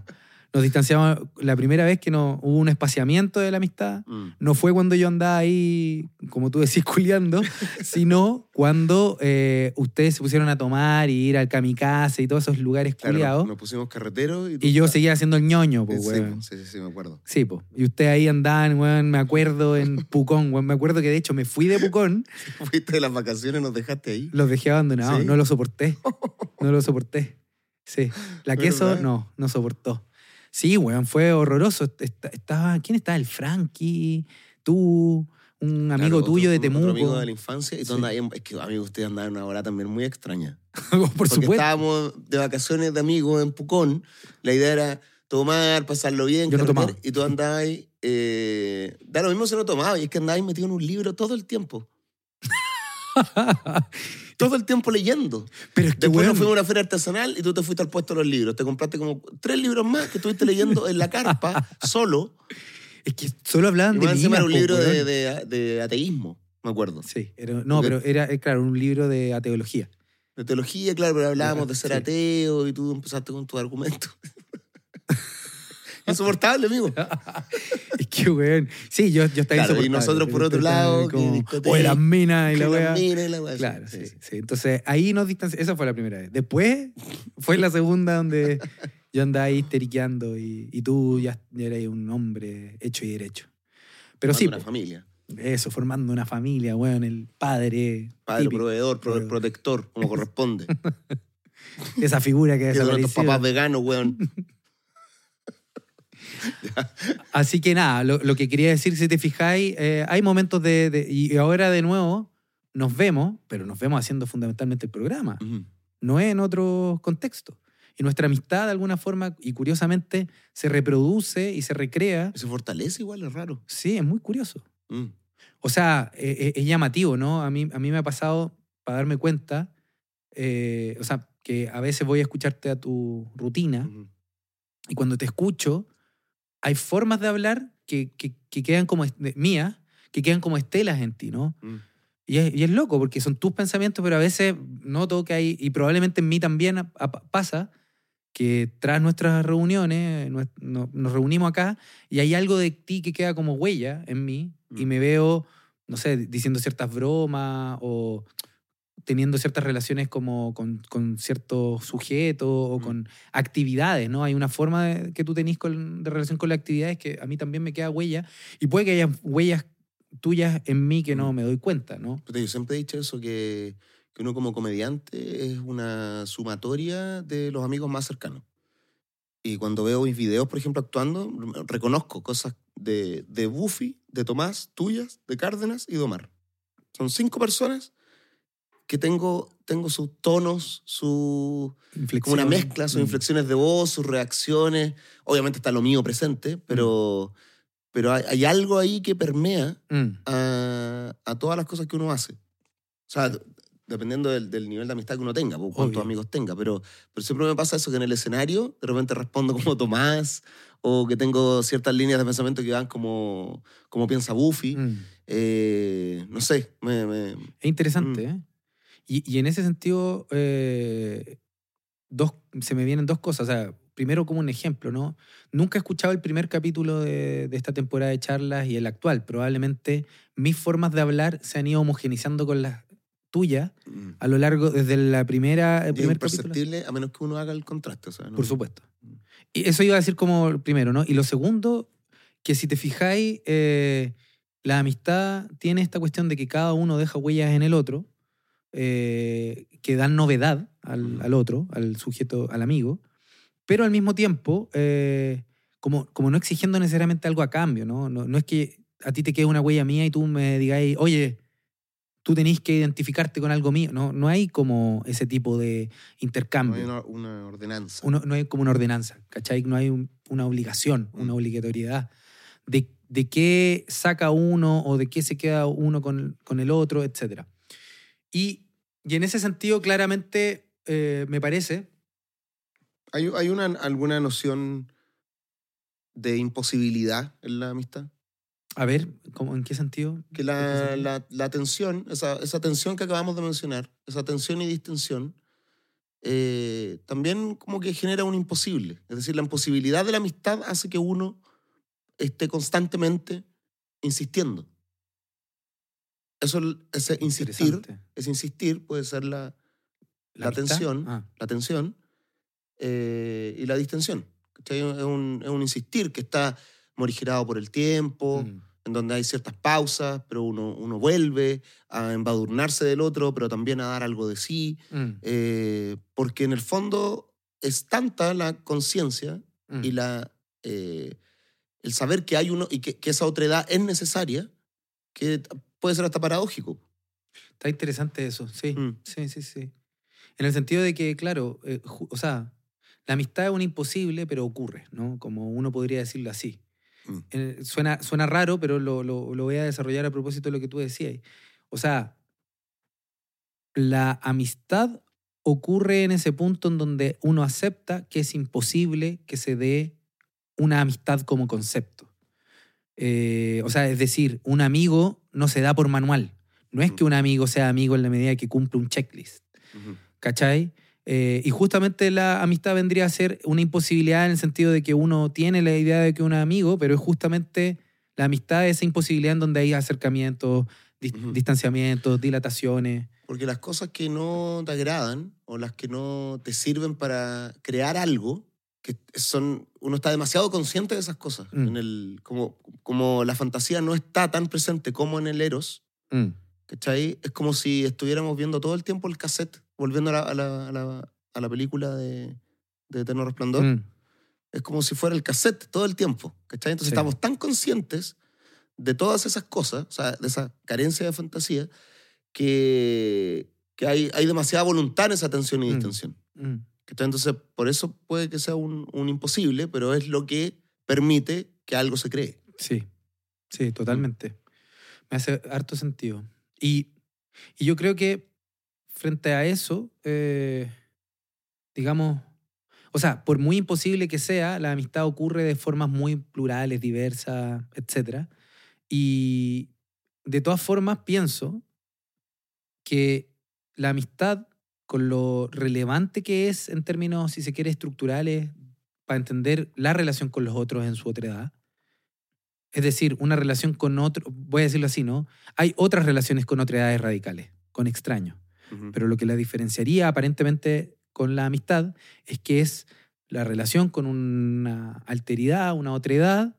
B: Nos distanciamos la primera vez que no, hubo un espaciamiento de la amistad.
A: Mm,
B: No fue cuando yo andaba ahí, como tú decís, culiando, sino cuando eh, ustedes se pusieron a tomar y ir al kamikaze y todos esos lugares
A: claro,
B: culiados.
A: nos pusimos carreteros y,
B: yo seguía haciendo el ñoño, pues,
A: Sí,
B: weón.
A: sí, sí, sí, me acuerdo.
B: Sí, pues. Y ustedes ahí andaban, weón, me acuerdo, en Pucón, weón. Me acuerdo que de hecho me fui de Pucón,
A: Fuiste de las vacaciones, nos dejaste ahí.
B: los dejé abandonados.
A: ¿Sí?
B: No lo soporté. No lo soporté. Sí. La queso,
A: ¿Verdad?
B: no, no soportó. Sí, weón, fue horroroso. Est- Estaba, ¿Quién estaba? El Frankie, tú, un amigo
A: Claro,
B: tuyo de Temuco.
A: Otro amigo de la infancia. Y tú
B: Sí.
A: andabas es que, amigo, usted andaba en una hora también muy extraña.
B: Por
A: Porque
B: supuesto.
A: estábamos de vacaciones de amigos en Pucón. La idea era tomar, pasarlo bien,
B: Yo no tomaba.
A: y tú andabas ahí. Eh, da lo mismo si no tomabas, y es que andabas metido en un libro todo el tiempo. Todo el tiempo leyendo.
B: Pero es que,
A: Después
B: weón,
A: nos fuimos a una feria artesanal y tú te fuiste al puesto de los libros. Te compraste como tres libros más que estuviste leyendo en la carpa, solo.
B: es que solo hablaban de
A: encima era un libro de,
B: weón.
A: de- de ateísmo, me acuerdo.
B: Sí, era- no,
A: Porque-
B: pero era, eh, claro, un libro de ateología.
A: De teología, claro, pero hablábamos de ser
B: Sí.
A: ateo y tú empezaste con tu argumento. Insoportable, amigo.
B: Es que, weón. Sí, yo, yo estaba
A: Claro, y nosotros por otro lado,
B: como, o las minas y la weá.
A: las minas y la weá,
B: Claro, sí,
A: sí.
B: sí, Entonces ahí nos distanciamos. Esa fue la primera vez. Después fue la segunda donde yo andaba ahí histeriqueando y, y tú ya, ya eras un hombre hecho y derecho. Pero sí,
A: Formando una
B: po,
A: familia.
B: eso, formando una familia, weón, el padre.
A: Padre,
B: típico.
A: proveedor, pro-
B: Proveedor.
A: protector, como corresponde.
B: Esa figura que desapareció.
A: papás veganos, weón.
B: Así que nada, lo, lo que quería decir, si te fijáis, eh, hay momentos de, de- Y ahora de nuevo nos vemos, pero nos vemos haciendo fundamentalmente el programa, no es en otro contexto. Y nuestra amistad, de alguna forma, y curiosamente, se reproduce y se recrea.
A: Se fortalece igual, es raro.
B: Sí, es muy curioso.
A: Mm.
B: O sea, eh, eh, es llamativo, ¿no? A mí, a mí me ha pasado, para darme cuenta, eh, o sea, que a veces voy a escucharte a tu rutina. Y cuando te escucho, hay formas de hablar que, que, que quedan como mías, que quedan como estelas en ti, ¿no?
A: Mm.
B: Y es, y es loco, porque son tus pensamientos, pero a veces noto que hay, y probablemente en mí también a- a- pasa, que tras nuestras reuniones, nues- no- nos reunimos acá, y hay algo de ti que queda como huella en mí, y
A: Mm.
B: me veo, no sé, diciendo ciertas bromas o teniendo ciertas relaciones como con, con ciertos sujetos o
A: Mm.
B: con actividades, ¿no? Hay una forma de- que tú tenés con- de relación con las actividades que a mí también me queda huella y puede que haya huellas tuyas en mí que no
A: Mm.
B: me doy cuenta, ¿no?
A: Puta, Yo siempre he dicho eso, que, que uno como comediante es una sumatoria de los amigos más cercanos. Y cuando veo mis videos, por ejemplo, actuando, reconozco cosas de, de Buffy, de Tomás, tuyas, de Cárdenas y de Omar. Son cinco personas que tengo, tengo sus tonos, su, como una mezcla, sus
B: Mm.
A: inflexiones de voz, sus reacciones. Obviamente está lo mío presente, pero, pero hay, hay algo ahí que permea
B: Mm.
A: a, a todas las cosas que uno hace. O sea, dependiendo del, del nivel de amistad que uno tenga, o cuántos
B: Obvio.
A: amigos tenga, pero, pero siempre me pasa eso, que en el escenario de repente respondo como Tomás, o que tengo ciertas líneas de pensamiento que van como, como piensa Buffy.
B: Mm.
A: Eh, no sé, me, me-
B: Es interesante,
A: Mm.
B: ¿eh? Y, y en ese sentido, eh, dos, se me vienen dos cosas. O sea, primero como un ejemplo, ¿no? Nunca he escuchado el primer capítulo de, de esta temporada de charlas y el actual. Probablemente mis formas de hablar se han ido homogenizando con las tuyas
A: Mm.
B: a lo largo, desde la primera, el primer capítulo.
A: imperceptible a menos que uno haga el contraste. no-
B: Por supuesto.
A: Mm.
B: Y eso iba a decir como primero, ¿no? Y lo segundo, que si te fijáis, eh, la amistad tiene esta cuestión de que cada uno deja huellas en el otro, eh, que dan novedad al,
A: Mm.
B: al otro, al sujeto, al amigo, pero al mismo tiempo, eh, como, como no exigiendo necesariamente algo a cambio, ¿no? No, no es que a ti te quede una huella mía y tú me digáis, oye, tú tenés que identificarte con algo mío. No, no hay como ese tipo de
A: no
B: intercambio.
A: hay una, una ordenanza.
B: Uno- no hay como una ordenanza, ¿cachai? No hay un- una obligación,
A: Mm.
B: una obligatoriedad de, de qué saca uno o de qué se queda uno con, con el otro, etc. Y, y en ese sentido, claramente, eh, me parece,
A: ¿Hay, hay una, alguna noción de imposibilidad en la amistad?
B: a ver, ¿cómo, ¿en qué sentido?
A: Que la, la, la tensión, esa, esa tensión que acabamos de mencionar, esa tensión y distensión, eh, también como que genera un imposible. Es decir, la imposibilidad de la amistad hace que uno esté constantemente insistiendo. Eso, ese insistir, ese insistir puede ser la, la tensión.
B: Ah,
A: la tensión eh, y la distensión. ¿cachai? Es un, es un insistir que está morigerado por el tiempo,
B: mm,
A: en donde hay ciertas pausas, pero uno, uno vuelve a embadurnarse del otro, pero también a dar algo de sí,
B: mm,
A: eh, porque en el fondo es tanta la conciencia
B: mm.
A: y la, eh, el saber que hay uno y que, que esa otra edad es necesaria, que puede ser hasta paradójico.
B: Está interesante eso, sí,
A: Mm.
B: sí, sí, sí. En el sentido de que, claro, eh, o sea, la amistad es un imposible, pero ocurre, ¿no? Como uno podría decirlo así.
A: Mm.
B: Eh, suena, suena raro, pero lo, lo- lo voy a desarrollar a propósito de lo que tú decías. O sea, la amistad ocurre en ese punto en donde uno acepta que es imposible que se dé una amistad como concepto. Eh, o sea, es decir, un amigo no se da por manual. No es que un amigo sea amigo en la medida que cumple un checklist.
A: Ujú.
B: ¿Cachai? Eh, y justamente la amistad vendría a ser una imposibilidad en el sentido de que uno tiene la idea de que un amigo, pero es justamente la amistad esa imposibilidad en donde hay acercamientos, dis-
A: Ujú.
B: distanciamientos, dilataciones.
A: Porque las cosas que no te agradan o las que no te sirven para crear algo, que son, uno está demasiado consciente de esas cosas.
B: Mm.
A: En el, como, como la fantasía no está tan presente como en el Eros,
B: Mm,
A: ¿cachai? Es como si estuviéramos viendo todo el tiempo el cassette, volviendo a la, a la, a la- a la película de, de Eterno Resplandor.
B: mm,
A: Es como si fuera el cassette todo el tiempo, ¿cachai? Entonces
B: Sí.
A: estamos tan conscientes de todas esas cosas, o sea, de esa carencia de fantasía, que, que hay, hay demasiada voluntad en esa tensión y
B: Mm.
A: distensión.
B: Mm.
A: Entonces, por eso puede que sea un, un imposible, pero es lo que permite que algo se cree.
B: Sí, sí, totalmente. Me hace harto sentido. Y, y yo creo que frente a eso, eh, digamos, o sea, por muy imposible que sea, la amistad ocurre de formas muy plurales, diversas, etc. Y de todas formas pienso que la amistad, con lo relevante que es en términos, si se quiere, estructurales, para entender la relación con los otros en su otra edad, es decir, una relación con otro, voy a decirlo así, ¿no? Hay otras relaciones con otras edades radicales, con extraños.
A: Ujú.
B: Pero lo que la diferenciaría aparentemente con la amistad es que es la relación con una alteridad, una otra edad,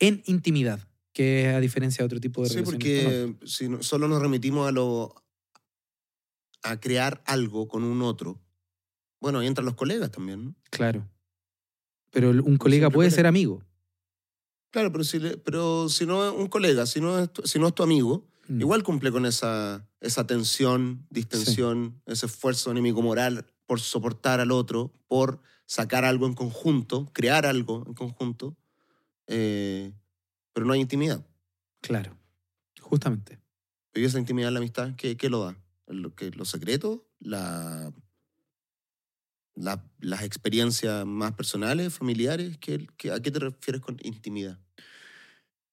B: en intimidad, que es a diferencia de otro tipo de
A: Sí,
B: relaciones. otros.
A: porque si solo nos remitimos a lo a crear algo con un otro. Bueno, ahí entran los colegas también, ¿no?
B: Claro. Pero un colega
A: siempre
B: puede
A: colega.
B: ser amigo.
A: Claro, pero si, le- pero si no es un colega, si no es tu, si no es tu amigo,
B: Mm.
A: igual cumple con esa, esa tensión, distensión, ese esfuerzo enemigo moral por soportar al otro, por sacar algo en conjunto, crear algo en conjunto, eh, pero no hay intimidad.
B: Claro. Justamente.
A: Y esa intimidad en la amistad, ¿qué, qué lo da? Lo que, ¿Los secretos? La, la- ¿Las experiencias más personales, familiares? ¿Qué, qué- a qué te refieres con intimidad?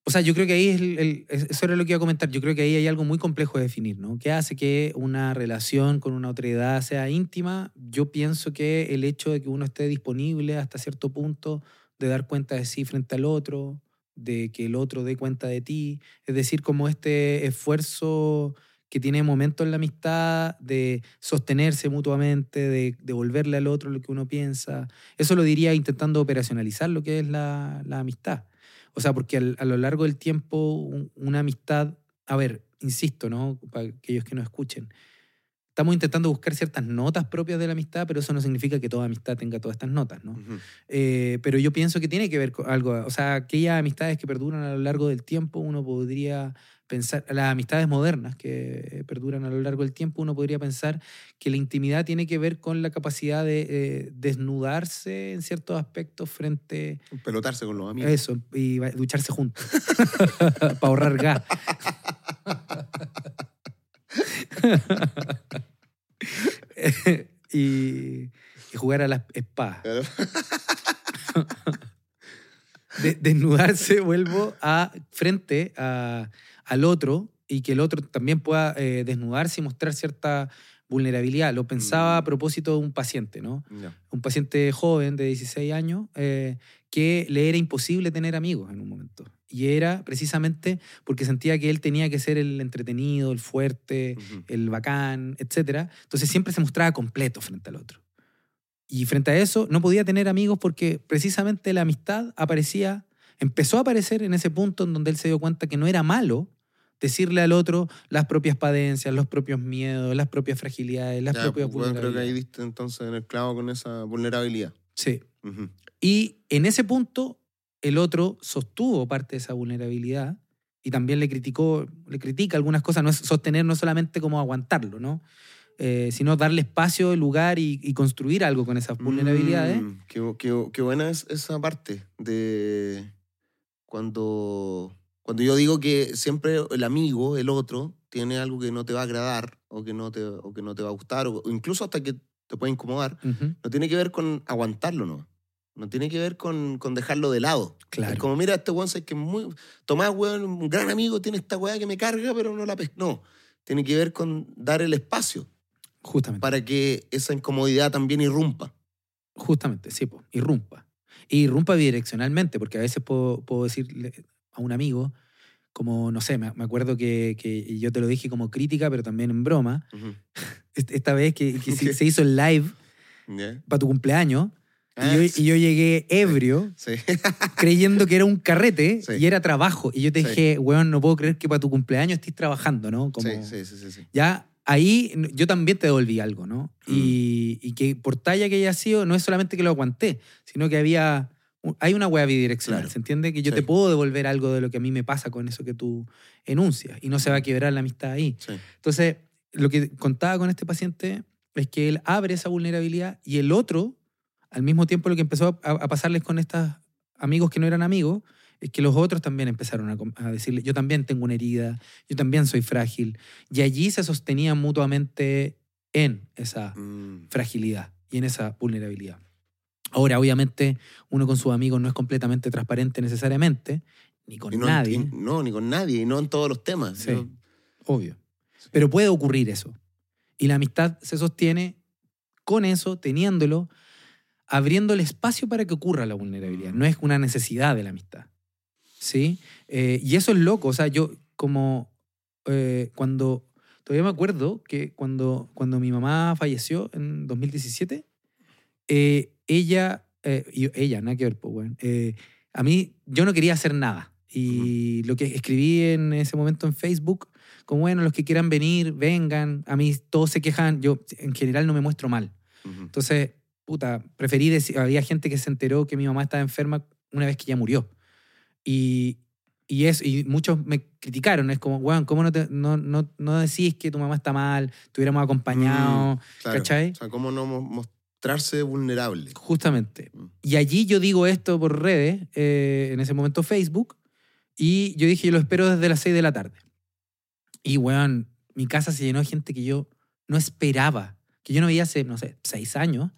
B: O sea, yo creo que ahí es el- el- es- eso era lo que iba a comentar. Yo creo que ahí hay algo muy complejo de definir, ¿no? ¿Qué hace que una relación con una edad sea íntima? Yo pienso que el hecho de que uno esté disponible hasta cierto punto de dar cuenta de sí frente al otro, de que el otro dé cuenta de ti, es decir, como este esfuerzo que tiene momentos en la amistad de sostenerse mutuamente, de devolverle al otro lo que uno piensa. Eso lo diría intentando operacionalizar lo que es la, la amistad. O sea, porque al- a lo largo del tiempo un- una amistad, a ver, insisto, ¿no? Para aquellos que no escuchen, estamos intentando buscar ciertas notas propias de la amistad, pero eso no significa que toda amistad tenga todas estas notas, ¿no? Eh, pero yo pienso que tiene que ver con algo, o sea, aquellas amistades que perduran a lo largo del tiempo, uno podría pensar, las amistades modernas que perduran a lo largo del tiempo, uno podría pensar que la intimidad tiene que ver con la capacidad de eh, desnudarse en ciertos aspectos frente
A: Pelotarse con los amigos.
B: eso y ducharse juntos para ahorrar gas. y, y jugar a las espadas. De- desnudarse, vuelvo a frente a- al otro y que el otro también pueda eh, desnudarse y mostrar cierta vulnerabilidad. Lo pensaba a
A: Mm.
B: propósito de un paciente, ¿no? Un paciente joven de 16 años eh, que le era imposible tener amigos en un momento. Y era precisamente porque sentía que él tenía que ser el entretenido, el fuerte, el bacán, etc. Entonces siempre se mostraba completo frente al otro. Y frente a eso no podía tener amigos porque precisamente la amistad aparecía, empezó a aparecer en ese punto en donde él se dio cuenta que no era malo decirle al otro las propias padencias, los propios miedos, las propias fragilidades, las
A: Ya,
B: propias
A: pues, bueno, creo que ahí
B: vulnerabilidades.
A: diste entonces en el clavo con esa vulnerabilidad.
B: Sí. Y en ese punto el otro sostuvo parte de esa vulnerabilidad y también le criticó, le critica algunas cosas, no es sostener no solamente como aguantarlo, ¿no? Eh, sino darle espacio, lugar y, y construir algo con esas vulnerabilidades.
A: Mm, qué, qué qué buena es esa parte de cuando, cuando yo digo que siempre el amigo, el otro, tiene algo que no te va a agradar o que no te, o que no te va a gustar o, o incluso hasta que te puede incomodar, no tiene que ver con aguantarlo, ¿no? No tiene que ver con, con dejarlo de lado.
B: Claro.
A: Es como, mira, este weón es que es muy... Tomás, weón, un gran amigo, tiene esta weá que me carga, pero no la pesca. No, tiene que ver con dar el espacio
B: Justamente.
A: para que esa incomodidad también irrumpa.
B: Justamente, sí, po, irrumpa. Y irrumpa bidireccionalmente, porque a veces puedo, puedo decirle a un amigo, como, no sé, me, me acuerdo que, que yo te lo dije como crítica, pero también en broma,
A: Ujú.
B: Est- esta vez que, que se- se hizo el live
A: ¿Ya?
B: para tu cumpleaños,
A: Ah,
B: y, yo,
A: sí.
B: y yo llegué ebrio,
A: Sí.
B: creyendo que era un carrete
A: Sí.
B: y era trabajo. Y yo te
A: Sí.
B: dije, weón, no puedo creer que para tu cumpleaños estés trabajando, ¿no? Como,
A: Sí, sí, sí, sí, sí.
B: Ya ahí yo también te devolví algo, ¿no?
A: Mm.
B: Y, y que por talla que haya sido, no es solamente que lo aguanté, sino que había. Hay una hueá bidireccional,
A: Claro.
B: ¿se entiende? Que yo
A: Sí.
B: te puedo devolver algo de lo que a mí me pasa con eso que tú enuncias y no se va a quebrar la amistad ahí.
A: Sí.
B: Entonces, lo que contaba con este paciente es que él abre esa vulnerabilidad y el otro, al mismo tiempo lo que empezó a, a pasarles con estos amigos que no eran amigos, es que los otros también empezaron a decirle, yo también tengo una herida, yo también soy frágil. Y allí se sostenían mutuamente en esa
A: Mm.
B: fragilidad y en esa vulnerabilidad. Ahora, obviamente, uno con sus amigos no es completamente transparente necesariamente, ni con
A: no,
B: nadie.
A: y- no, ni con nadie, y no en todos los temas.
B: Sí. Obvio. Pero puede ocurrir eso. Y la amistad se sostiene con eso, teniéndolo, abriendo el espacio para que ocurra la vulnerabilidad. No es una necesidad de la amistad. ¿Sí? Eh, y eso es loco. O sea, yo como eh, cuando... Todavía me acuerdo que cuando, cuando mi mamá falleció en 2017, eh, ella, eh, y ella, nada que ver, pues, weón, eh, a mí yo no quería hacer nada. Y lo que escribí en ese momento en Facebook, como bueno, los que quieran venir, vengan. A mí todos se quejan, yo en general no me muestro mal.
A: Ujú.
B: Entonces, puta, preferí decir, había gente que se enteró que mi mamá estaba enferma una vez que ya murió. Y, y, eso, y muchos me criticaron, es como, weón, ¿cómo no, te- no, no, no decís que tu mamá está mal, te hubiéramos acompañado?
A: Claro.
B: ¿Cachai?
A: O sea, cómo no mostrarse vulnerable.
B: Justamente.
A: Mm.
B: Y allí yo digo esto por redes, eh, en ese momento Facebook, y yo dije, yo lo espero desde las 6 de la tarde. Y, weón, mi casa se llenó de gente que yo no esperaba, que yo no veía hace, no sé, seis años,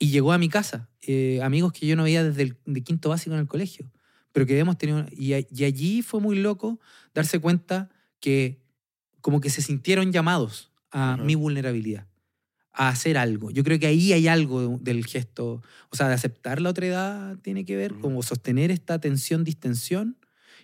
B: y llegó a mi casa. eh, amigos que yo no veía desde el de quinto básico en el colegio. pero que hemos tenido... Y, y allí fue muy loco darse cuenta que como que se sintieron llamados a
A: Ajá.
B: mi vulnerabilidad, a hacer algo. Yo creo que ahí hay algo del gesto, o sea, de aceptar la otra edad tiene que ver, como sostener esta tensión-distensión,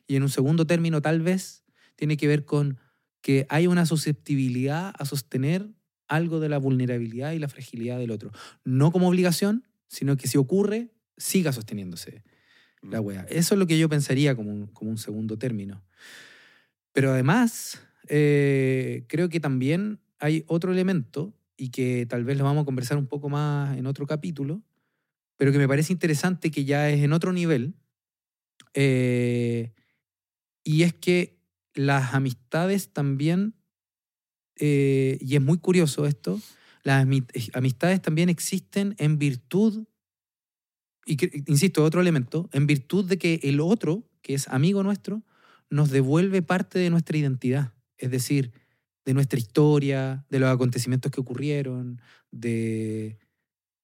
B: y en un segundo término tal vez tiene que ver con que hay una susceptibilidad a sostener algo de la vulnerabilidad y la fragilidad del otro. No como obligación, sino que si ocurre, siga sosteniéndose la wea. Eso es lo que yo pensaría como un, como un segundo término. Pero además, eh, creo que también hay otro elemento y que tal vez lo vamos a conversar un poco más en otro capítulo, pero que me parece interesante que ya es en otro nivel. eh, y es que las amistades también, eh, y es muy curioso esto, las ami- amistades también existen en virtud y que- insisto, otro elemento, en virtud de que el otro, que es amigo nuestro, nos devuelve parte de nuestra identidad, es decir, de nuestra historia, de los acontecimientos que ocurrieron, de...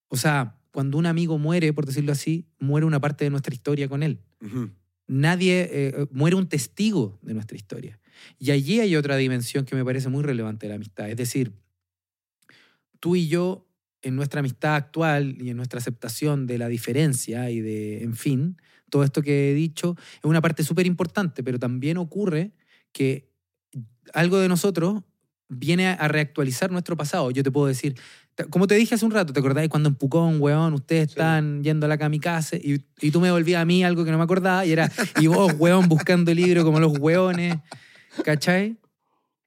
B: O sea, cuando un amigo muere, por decirlo así, muere una parte de nuestra historia con él. Nadie, eh, muere un testigo de nuestra historia. Y allí hay otra dimensión que me parece muy relevante de la amistad, es decir, tú y yo en nuestra amistad actual y en nuestra aceptación de la diferencia y de, en fin, todo esto que he dicho es una parte súper importante, pero también ocurre que algo de nosotros viene a reactualizar nuestro pasado. Yo te puedo decir, como te dije hace un rato, ¿te acordáis cuando en Pucón, weón, ustedes
A: Sí.
B: están yendo a la kamikaze y, y tú me volvías a mí algo que no me acordaba y era, y vos, weón, buscando el libro como los weones, ¿cachai?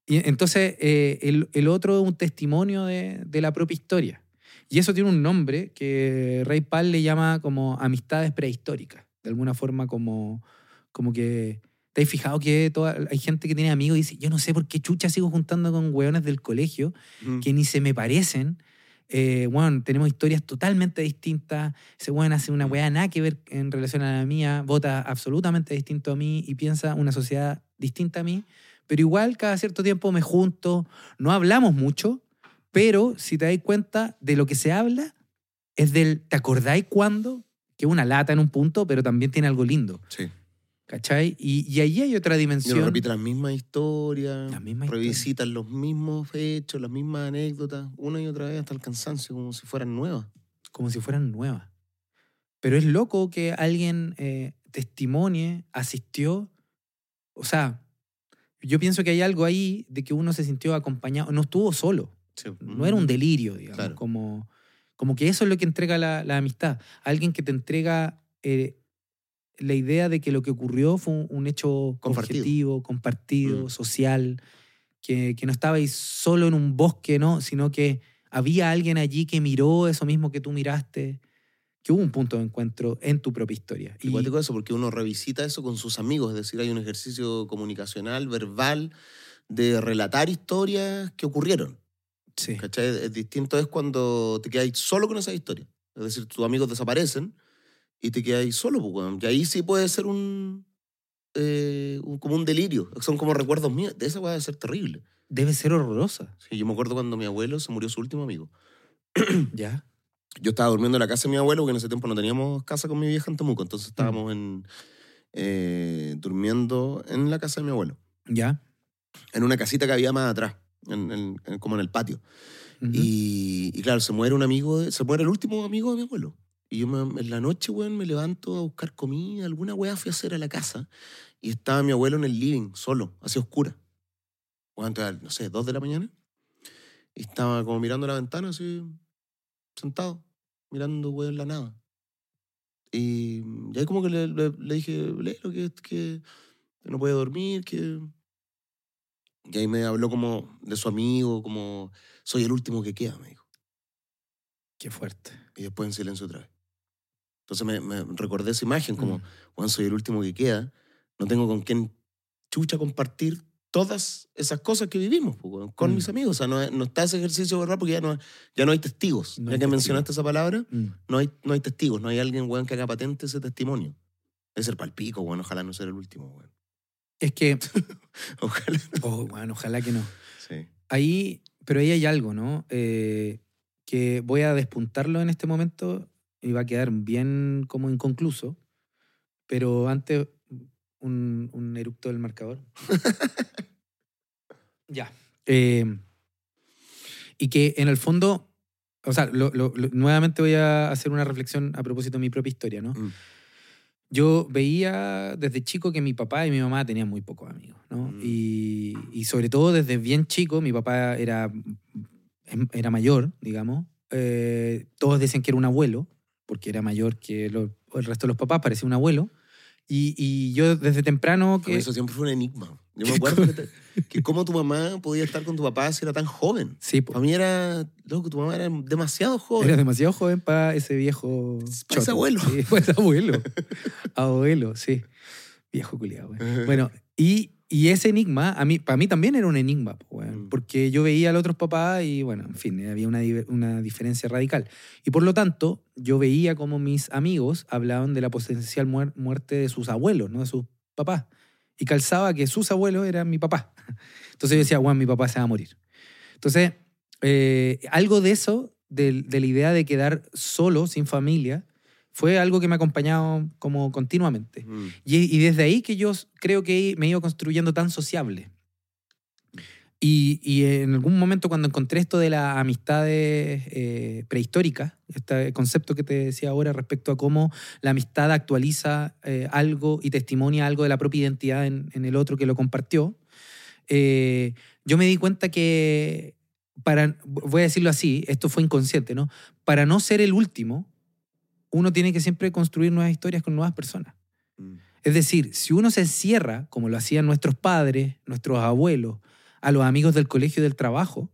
B: Y entonces eh, el, el otro es un testimonio de, de la propia historia. Y eso tiene un nombre que Ray Pal le llama como amistades prehistóricas. De alguna forma como, como que... ¿Te has fijado que toda- hay gente que tiene amigos y dice, yo no sé por qué chucha sigo juntando con hueones del colegio
A: Ujú.
B: que ni se me parecen? Eh, bueno, tenemos historias totalmente distintas. Ese weón hace una weá nada que ver en relación a la mía, vota absolutamente distinto a mí y piensa una sociedad distinta a mí. Pero igual cada cierto tiempo me junto, no hablamos mucho, pero si te das cuenta de lo que se habla, es del, ¿te acordáis cuándo? Que es una lata en un punto, pero también tiene algo lindo,
A: Sí.
B: ¿Cachai? Y, y ahí hay otra dimensión.
A: repite las mismas historias,
B: Las mismas
A: revisitan los mismos hechos, las mismas anécdotas, una y otra vez hasta el cansancio, como si fueran nuevas.
B: como si fueran nuevas. Pero es loco que alguien eh, testimonie, asistió. O sea, yo pienso que hay algo ahí de que uno se sintió acompañado, no estuvo solo,
A: Sí.
B: no era un delirio, digamos,
A: Claro.
B: como, como que eso es lo que entrega la, la amistad. Alguien que te entrega eh, la idea de que lo que ocurrió fue un, un hecho
A: Compartido.
B: objetivo, compartido,
A: Mm.
B: social, que, que no estabais solo en un bosque, ¿no? sino que había alguien allí que miró eso mismo que tú miraste, que hubo un punto de encuentro en tu propia historia. Y,
A: Igual digo eso porque uno revisita eso con sus amigos, es decir, hay un ejercicio comunicacional, verbal, de relatar historias que ocurrieron.
B: sí,
A: ¿Cachai? Es distinto es cuando te quedas solo con esa historia. Es decir, tus amigos desaparecen y te quedas solo, pues, weón. Y ahí sí puede ser un, eh, un- como un delirio. Son como recuerdos míos. De esa puede ser terrible.
B: debe ser horrorosa.
A: Sí, yo me acuerdo cuando mi abuelo se murió su último amigo.
B: ¿Ya?
A: Yo estaba durmiendo en la casa de mi abuelo, porque en ese tiempo no teníamos casa con mi vieja en Temuco. Entonces estábamos en, eh, durmiendo en la casa de mi abuelo.
B: ¿Ya?
A: En una casita que había más atrás, en- en- en- como en el patio.
B: Ujú.
A: Y, y claro, se muere un amigo, de- se muere el último amigo de mi abuelo. Y yo me- en la noche, weón, me levanto a buscar comida, alguna weá fui a hacer a la casa. Y estaba mi abuelo en el living, solo, así oscura. Weón, entonces, no sé, dos de la mañana. Y estaba como mirando la ventana, así, sentado, mirando, weón, la nada. Y, y ahí como que le, le- le dije, Lelo, que, que no puede dormir, que... Y ahí me habló como de su amigo, como, soy el último que queda, me dijo.
B: Qué fuerte.
A: Y después en silencio otra vez. Entonces me, me recordé esa imagen como,
B: Mm.
A: Juan, soy el último que queda. No tengo con quién chucha compartir todas esas cosas que vivimos pues, con
B: Mm.
A: mis amigos. O sea, no, no está ese ejercicio verdad porque ya no, ya no hay testigos.
B: No
A: ya
B: hay
A: que
B: testigos.
A: mencionaste esa palabra,
B: Mm.
A: no hay, no hay testigos. No hay alguien, weón, que haga patente ese testimonio. Es ser palpico, weón. Ojalá no ser el último, weón.
B: Es que,
A: Ojalá.
B: oh, bueno, ojalá que no.
A: Sí.
B: Ahí, pero ahí hay algo, ¿no? Eh, que voy a despuntarlo en este momento va a quedar bien como inconcluso. Pero antes un, un eructo del marcador. ya. Eh, y que en el fondo, o sea, lo- lo- lo- nuevamente voy a hacer una reflexión a propósito de mi propia historia, ¿no?
A: Mm.
B: Yo veía desde chico que mi papá y mi mamá tenían muy pocos amigos, ¿no?
A: Mm.
B: Y, y sobre todo desde bien chico, mi papá era, era mayor, digamos. Eh, todos decían que era un abuelo, porque era mayor que lo- el resto de los papás, parecía un abuelo. Y, y yo desde temprano que...
A: eso siempre fue un enigma. Yo me acuerdo que, te- que cómo tu mamá podía estar con tu papá si era tan joven.
B: Sí, po,
A: Para mí era, loco, tu mamá era demasiado joven.
B: era demasiado joven para ese viejo...
A: Para ese abuelo.
B: Sí, para ese abuelo. abuelo, sí. Viejo culiado. Bueno, y, y ese enigma, a mí, para mí también era un enigma,
A: Mm.
B: porque yo veía a los otros papás y, bueno, en fin, había una, una diferencia radical. Y por lo tanto, yo veía como mis amigos hablaban de la potencial muer- muerte de sus abuelos, no de sus papás. Y calzaba que sus abuelos eran mi papá. Entonces yo decía, bueno, mi papá se va a morir. Entonces, eh, algo de eso, de, de la idea de quedar solo, sin familia, fue algo que me ha acompañado como continuamente.
A: Mm.
B: Y, y desde ahí que yo creo que me he ido construyendo tan sociable. Y, y en algún momento cuando encontré esto de las amistades eh, prehistóricas, este concepto que te decía ahora respecto a cómo la amistad actualiza eh, algo y testimonia algo de la propia identidad en, en el otro que lo compartió, eh, yo me di cuenta que, para, voy a decirlo así, esto fue inconsciente, ¿no? Para no ser el último, uno tiene que siempre construir nuevas historias con nuevas personas.
A: Mm.
B: Es decir, si uno se encierra, como lo hacían nuestros padres, nuestros abuelos, a los amigos del colegio y del trabajo,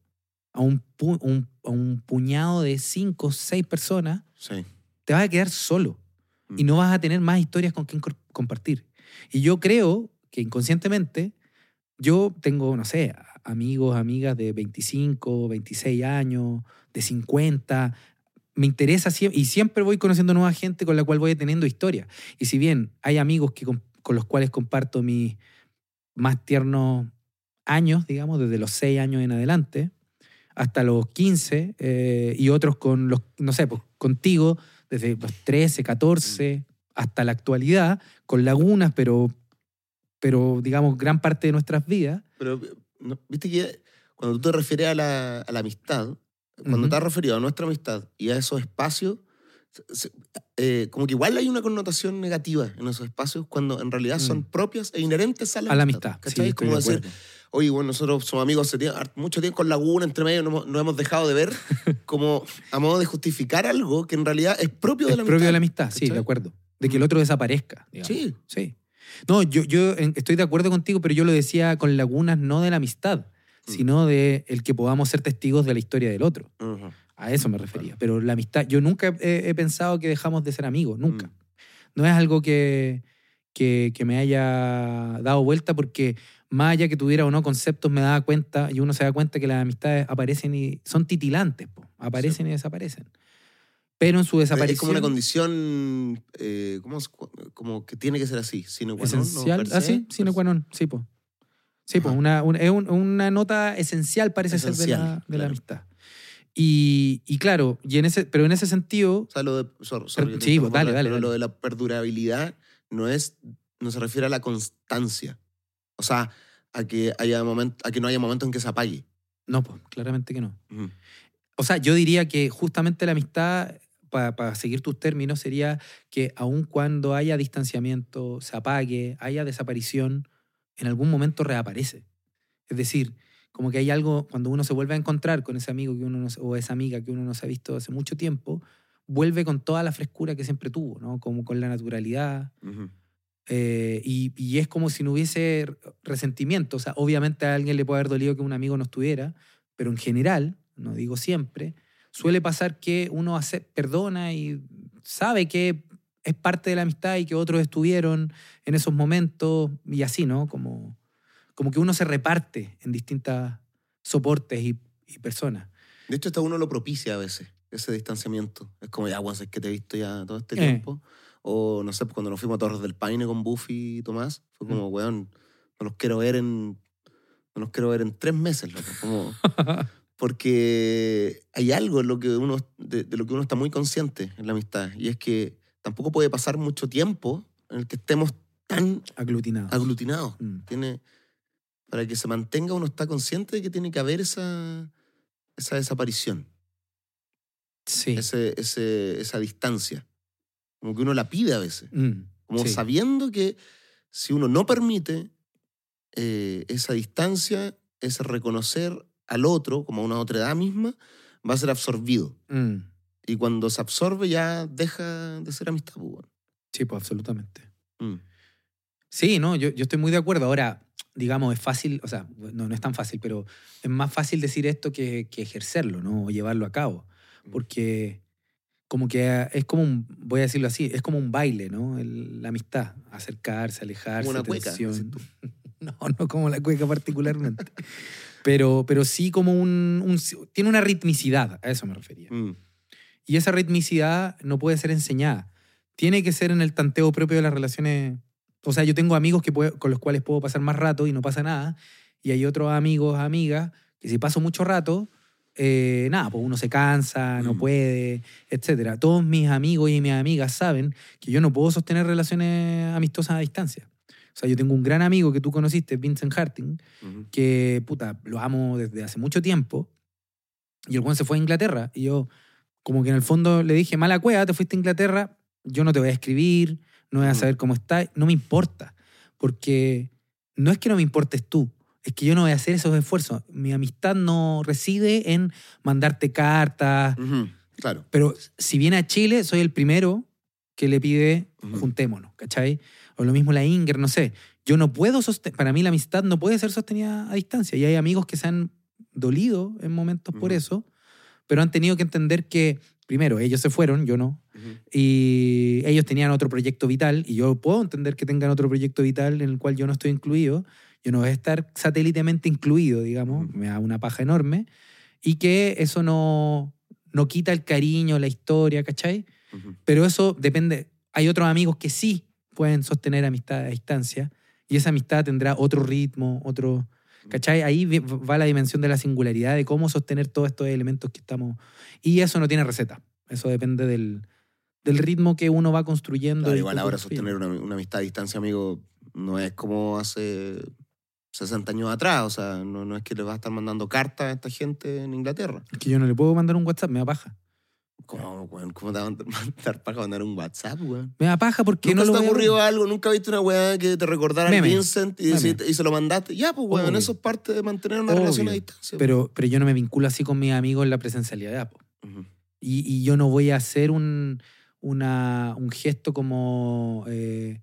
B: a un, pu- un- a un puñado de cinco o seis personas,
A: Sí.
B: te vas a quedar solo y
A: Mm.
B: no vas a tener más historias con quien compartir. Y yo creo que inconscientemente yo tengo, no sé, amigos, amigas de 25, 26 años, de 50. Me interesa y siempre voy conociendo nueva gente con la cual voy teniendo historia. Y si bien hay amigos que, con, con los cuales comparto mis más tiernos años, digamos, desde los 6 años en adelante, hasta los 15, eh, y otros con los, no sé, pues contigo desde los 13, 14, hasta la actualidad, con lagunas, pero, pero digamos, gran parte de nuestras vidas.
A: Pero, no, viste que cuando tú te refieres a la, a la amistad, cuando
B: Ujú.
A: te has referido a nuestra amistad y a esos espacios, eh, como que igual hay una connotación negativa en esos espacios cuando en realidad son
B: Mm.
A: propias e inherentes a la
B: A la
A: amistad.
B: amistad.
A: ¿cachai?
B: Sí,
A: como
B: de
A: decir,
B: acuerdo.
A: oye, bueno, nosotros somos amigos hace tie- har- mucho tiempo con Laguna, entre medio, no hemos, no hemos dejado de ver, como a modo de justificar algo que en realidad es propio de
B: Es
A: la
B: propio
A: amistad.
B: de la amistad, sí,
A: ¿cachai?
B: de acuerdo. De que el
A: Mm.
B: otro desaparezca. digamos.
A: Sí.
B: Sí. No, yo, yo estoy de acuerdo contigo, pero yo lo decía con lagunas no de la amistad,
A: Mm.
B: sino de el que podamos ser testigos de la historia del otro. A eso me refería. Pero la amistad, yo nunca he, he pensado que dejamos de ser amigos, nunca.
A: Mm.
B: No es algo que, que, que me haya dado vuelta porque más allá que tuviera o no conceptos, me daba cuenta y uno se da cuenta que las amistades aparecen y son titilantes, po. aparecen y desaparecen. Pero en su desaparición...
A: Es como una condición, eh, ¿cómo es? como que tiene que ser así, sine qua non, ¿no?
B: Esencial,
A: Per
B: ah, sí, sine
A: per
B: qua non, sí, pues. Sí, pues, una, una- es un- una nota esencial parece ser de la, amistad. Y, y claro, y en ese, pero en ese sentido,
A: O sea, lo de, sorry,
B: sí,
A: interrumpo,
B: dale, dale, dale.
A: lo de la perdurabilidad no es, no se refiere a la constancia. O sea, a que, haya moment, a que no haya momentos en que se apague.
B: no, pues, claramente que no. O sea, yo diría que justamente la amistad, para seguir tus términos, sería que aun cuando haya distanciamiento, se apague, haya desaparición, en algún momento reaparece. Es decir, como que hay algo, cuando uno se vuelve a encontrar con ese amigo que uno no o esa amiga que uno no se ha visto hace mucho tiempo, vuelve con toda la frescura que siempre tuvo, ¿no? Como con la naturalidad. Eh, y, y es como si no hubiese resentimiento. O sea, obviamente a alguien le puede haber dolido que un amigo no estuviera, pero en general, no digo siempre, suele pasar que uno hace, perdona y sabe que es parte de la amistad y que otros estuvieron en esos momentos y así, ¿no? Como, como que uno se reparte en distintas soportes y, y personas.
A: De hecho, hasta uno lo propicia a veces, ese distanciamiento. Es como, ya, guas, es que te he visto ya todo este
B: Eh.
A: tiempo. O, no sé, cuando nos fuimos a Torres del Paine con Buffy y Tomás, fue como, weón, no los quiero ver en... No los quiero ver en tres meses, loco. Como, porque hay algo en lo que uno, de, de lo que uno está muy consciente en la amistad, y es que tampoco puede pasar mucho tiempo en el que estemos tan
B: Aglutinados.
A: aglutinados.
B: Mm.
A: Tiene, para que se mantenga, uno está consciente de que tiene que haber esa, esa desaparición,
B: Sí.
A: ese, ese- esa distancia. Como que uno la pide a veces.
B: Mm,
A: Como
B: sí.
A: sabiendo que si uno no permite eh, esa distancia, ese reconocer al otro como a una otra edad misma, va a ser absorbido.
B: Mm,
A: Y cuando se absorbe ya deja de ser amistad. pues.
B: Sí, pues absolutamente.
A: Mm.
B: Sí, no, yo, yo estoy muy de acuerdo. Ahora, digamos, es fácil, o sea, no, no es tan fácil, pero es más fácil decir esto que, que ejercerlo, ¿no? O llevarlo a cabo. Porque como que es como un, voy a decirlo así, es como un baile, ¿no? El- la amistad, acercarse, alejarse,
A: Como una cueca,
B: tensión. No, no como la cueca particularmente. pero, pero sí como un, un- Tiene una ritmicidad, a eso me refería.
A: Mm.
B: Y esa ritmicidad no puede ser enseñada. Tiene que ser en el tanteo propio de las relaciones. O sea, yo tengo amigos que puedo- con los cuales puedo pasar más rato y no pasa nada. Y hay otros amigos, amigas, que si paso mucho rato, eh, nada, pues uno se cansa, no
A: Mm.
B: puede, etc. Todos mis amigos y mis amigas saben que yo no puedo sostener relaciones amistosas a distancia. O sea, yo tengo un gran amigo que tú conociste, Vincent Harting, que, puta, lo amo desde hace mucho tiempo. Y el Juan se fue a Inglaterra. Y yo, como que en el fondo le dije, mala cueva, te fuiste a Inglaterra, yo no te voy a escribir, no voy a
A: Ujú.
B: saber cómo estás, no me importa. Porque no es que no me importes tú, es que yo no voy a hacer esos esfuerzos. Mi amistad no reside en mandarte cartas.
A: Claro.
B: Pero si viene a Chile, soy el primero que le pide
A: Ujú.
B: juntémonos, ¿cachai? O lo mismo la Inger, no sé. Yo no puedo sostener, para mí la amistad no puede ser sostenida a distancia. Y hay amigos que se han dolido en momentos por eso, pero han tenido que entender que, primero, ellos se fueron, yo no, y ellos tenían otro proyecto vital, y yo puedo entender que tengan otro proyecto vital en el cual yo no estoy incluido, yo no voy a estar satélitement incluido, digamos, me da una paja enorme, y que eso no, no quita el cariño, la historia, ¿cachai? Pero eso depende. Hay otros amigos que sí pueden sostener amistad a distancia y esa amistad tendrá otro ritmo, otro... ¿Cachai? Ahí va la dimensión de la singularidad, de cómo sostener todos estos elementos que estamos... Y eso no tiene receta. Eso depende del, del ritmo que uno va construyendo.
A: Claro, igual ahora sostener una, una amistad a distancia, amigo, no es como hace 60 años atrás. O sea, no, no es que le vas a estar mandando cartas a esta gente en Inglaterra.
B: Es que yo no le puedo mandar un WhatsApp, me da paja.
A: ¿Cómo, weón? ¿Cómo te van a mandar para mandar un WhatsApp, weón?
B: Me da paja porque
A: ¿Nunca
B: no
A: se te ha
B: voy a
A: algo? ¿Nunca viste una weá que te recordara a. Vincent y, se lo mandaste? Ya, pues, weón,
B: Obvio.
A: eso es parte de mantener una
B: Obvio.
A: relación a distancia.
B: Pero, pero yo no me vinculo así con mis amigos en la presencialidad. po.
A: Ujú.
B: Y, y yo no voy a hacer un, una- un gesto como, eh,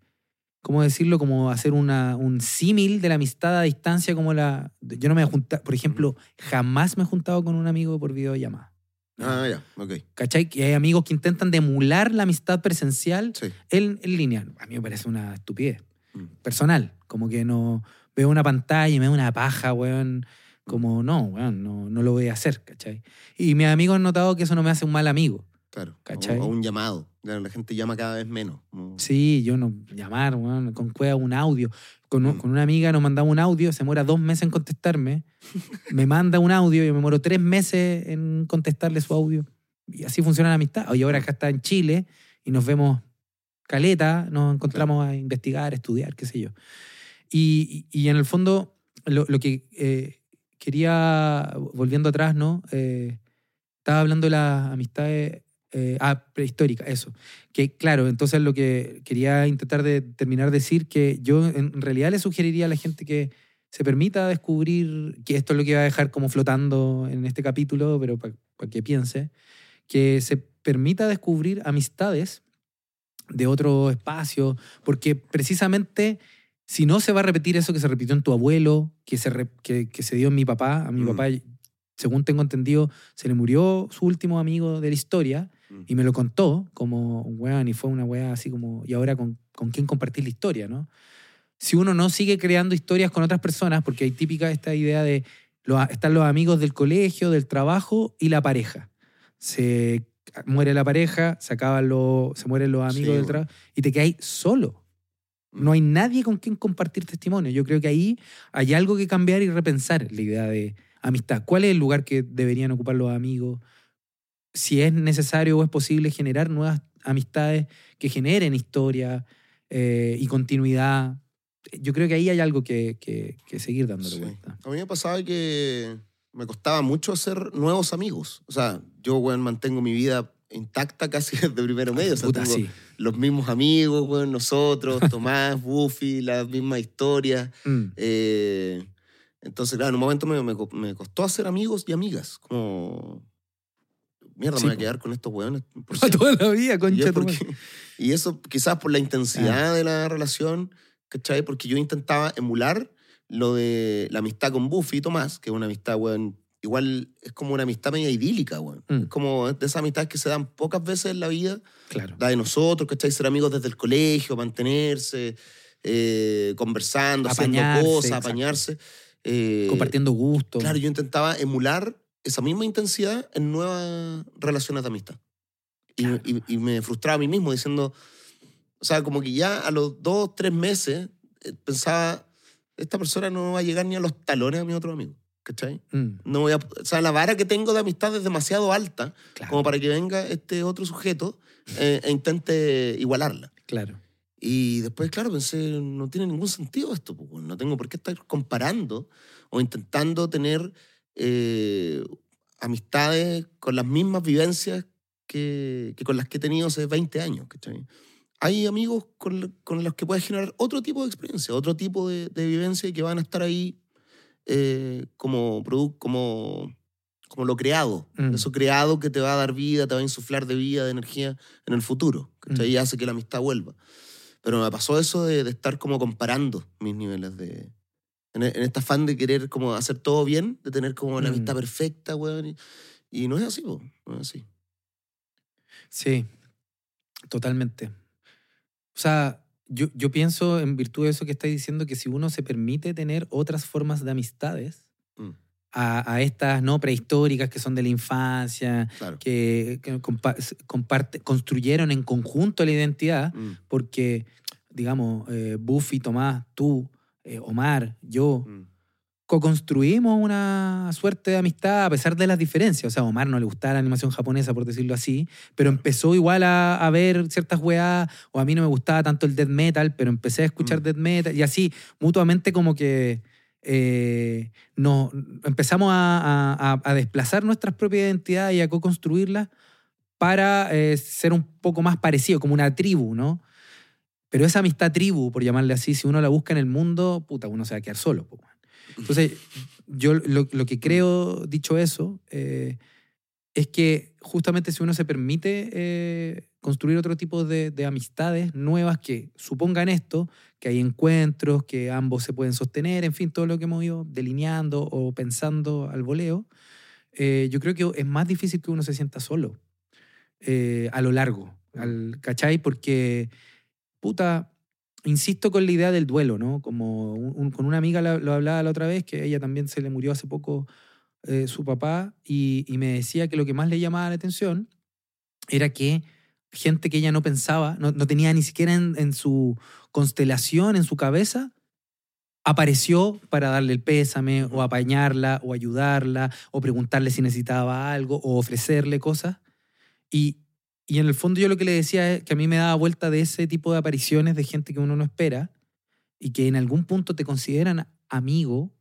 B: ¿cómo decirlo? Como hacer una, un símil de la amistad a distancia como la... Yo no me a juntar, por ejemplo, jamás me he juntado con un amigo por videollamada.
A: Ah, ya, ok.
B: ¿Cachai? Que hay amigos que intentan de emular la amistad presencial
A: Sí.
B: en, en línea. A mí me parece una estupidez
A: Mm.
B: personal. Como que no veo una pantalla y me da una paja, weón. Como no, weón, no, no lo voy a hacer, ¿cachai? Y mis amigos han notado que eso no me hace un mal amigo.
A: Claro.
B: ¿Cachai?
A: O, o un llamado. La gente llama cada vez menos.
B: Sí, yo no llamar, con cueva un audio. Con,
A: Mm.
B: con una amiga nos mandaba un audio, se demora dos meses en contestarme. me manda un audio, yo me demoro tres meses en contestarle su audio. Y así funciona la amistad. Oye, ahora acá está en Chile y nos vemos caleta, nos encontramos a investigar, estudiar, qué sé yo. Y, y- y en el fondo, lo, lo que eh, quería, volviendo atrás, ¿no? Eh, estaba hablando de las amistades eh, ah, prehistóricas, eso. Que claro, entonces lo que quería intentar de terminar de decir que yo en realidad le sugeriría a la gente que se permita descubrir, que esto es lo que va a dejar como flotando en este capítulo, pero para que piense, que se permita descubrir amistades de otro espacio, porque precisamente si no se va a repetir eso que se repitió en tu abuelo, que se, re- que, que se dio en mi papá, a mi
A: Mm.
B: papá, según tengo entendido, se le murió su último amigo de la historia
A: Mm.
B: y me lo contó como, weón, y fue una weá así como, y ahora con, con quién compartir la historia, ¿no? Si uno no sigue creando historias con otras personas, porque hay típica esta idea de, los, están los amigos del colegio, del trabajo y la pareja. Se muere la pareja, se acaban los, se mueren los amigos
A: Sí,
B: del
A: bueno.
B: trabajo y te quedáis solo. No hay nadie con quien compartir testimonio. Yo creo que ahí hay algo que cambiar y repensar la idea de amistad. ¿Cuál es el lugar que deberían ocupar los amigos? Si es necesario o es posible generar nuevas amistades que generen historia, eh, y continuidad. Yo creo que ahí hay algo que, que- que seguir dándole
A: Sí.
B: vuelta.
A: A mí me pasaba que me costaba mucho hacer nuevos amigos. O sea, yo, weón, mantengo mi vida intacta casi desde primero medio. O sea,
B: Puta,
A: tengo
B: sí.
A: los mismos amigos, weón, nosotros, Tomás, Buffy, las mismas historias.
B: Mm,
A: Eh, entonces, claro, en un momento me, me me costó hacer amigos y amigas. Como, mierda,
B: Sí,
A: me voy a quedar con estos weones. por
B: Para toda la vida,
A: Y,
B: concha tu
A: porque- y eso quizás por la intensidad de la relación, ¿cachai? Porque yo intentaba emular lo de la amistad con Buffy y Tomás, que es una amistad, weón, igual es como una amistad media idílica, weón.
B: Mm.
A: Es como de esas amistades que se dan pocas veces en la vida,
B: Claro.
A: la de nosotros, ¿cachai? Ser amigos desde el colegio, mantenerse, eh, conversando,
B: Apañarse,
A: haciendo cosas,
B: exacto.
A: apañarse. eh,
B: Compartiendo gusto.
A: Claro, yo intentaba emular esa misma intensidad en nuevas relaciones de amistad. Y,
B: Claro.
A: y- y me frustraba a mí mismo diciendo, o sea, como que ya a los dos, tres meses eh, pensaba, esta persona no va a llegar ni a los talones a mi otro amigo, ¿cachai?
B: Mm,
A: No voy a, o sea, la vara que tengo de amistad es demasiado alta
B: claro.
A: como para que venga este otro sujeto eh, e intente igualarla.
B: Claro.
A: Y después, claro, pensé, no tiene ningún sentido esto, pues, no tengo por qué estar comparando o intentando tener eh, amistades con las mismas vivencias que, que con las que he tenido hace 20 años. ¿cachai? Hay amigos con, con los que puedes generar otro tipo de experiencia, otro tipo de, de vivencia que van a estar ahí eh, como, como, como lo creado.
B: Mm.
A: Eso creado que te va a dar vida, te va a insuflar de vida, de energía en el futuro. ¿cachai?
B: Mm.
A: Y hace que la amistad vuelva. Pero me pasó eso de, de estar como comparando mis niveles de... En, en este afán de querer como hacer todo bien, de tener como la
B: Mm.
A: amistad perfecta, weón. Y, y no es así, po, no es así.
B: Sí, totalmente. O sea, yo, yo pienso en virtud de eso que estáis diciendo, que si uno se permite tener otras formas de amistades,
A: Mm,
B: a, a estas no prehistóricas que son de la infancia,
A: claro.
B: que, que compa- comparte- construyeron en conjunto la identidad,
A: Mm,
B: porque, digamos, eh, Buffy, Tomás, tú, eh, Omar, yo,
A: mm,
B: co-construimos una suerte de amistad a pesar de las diferencias. O sea, a Omar no le gustaba la animación japonesa, por decirlo así, pero empezó igual a, a ver ciertas weas, o a mí no me gustaba tanto el death metal, pero empecé a escuchar
A: Mm.
B: death metal, y así, mutuamente como que eh, nos empezamos a, a- a desplazar nuestras propias identidades y a co-construirlas para eh, ser un poco más parecido, como una tribu, ¿no? Pero esa amistad tribu, por llamarle así, si uno la busca en el mundo, puta, uno se va a quedar solo. po. Entonces, yo lo, lo que creo, dicho eso, eh, es que justamente si uno se permite eh, construir otro tipo de, de amistades nuevas que supongan esto, que hay encuentros, que ambos se pueden sostener, en fin, todo lo que hemos ido delineando o pensando al voleo, eh, yo creo que es más difícil que uno se sienta solo eh, a lo largo, al, ¿cachai? Porque, puta, insisto con la idea del duelo, ¿no? Como un- un- con una amiga lo, lo hablaba la otra vez, que ella también se le murió hace poco eh, su papá, y, y me decía que lo que más le llamaba la atención era que gente que ella no pensaba, no, no tenía ni siquiera en, en su constelación, en su cabeza, apareció para darle el pésame o apañarla o ayudarla o preguntarle si necesitaba algo o ofrecerle cosas. Y, y en el fondo yo lo que le decía es que a mí me daba vuelta de ese tipo de apariciones de gente que uno no espera y que en algún punto te consideran amigo,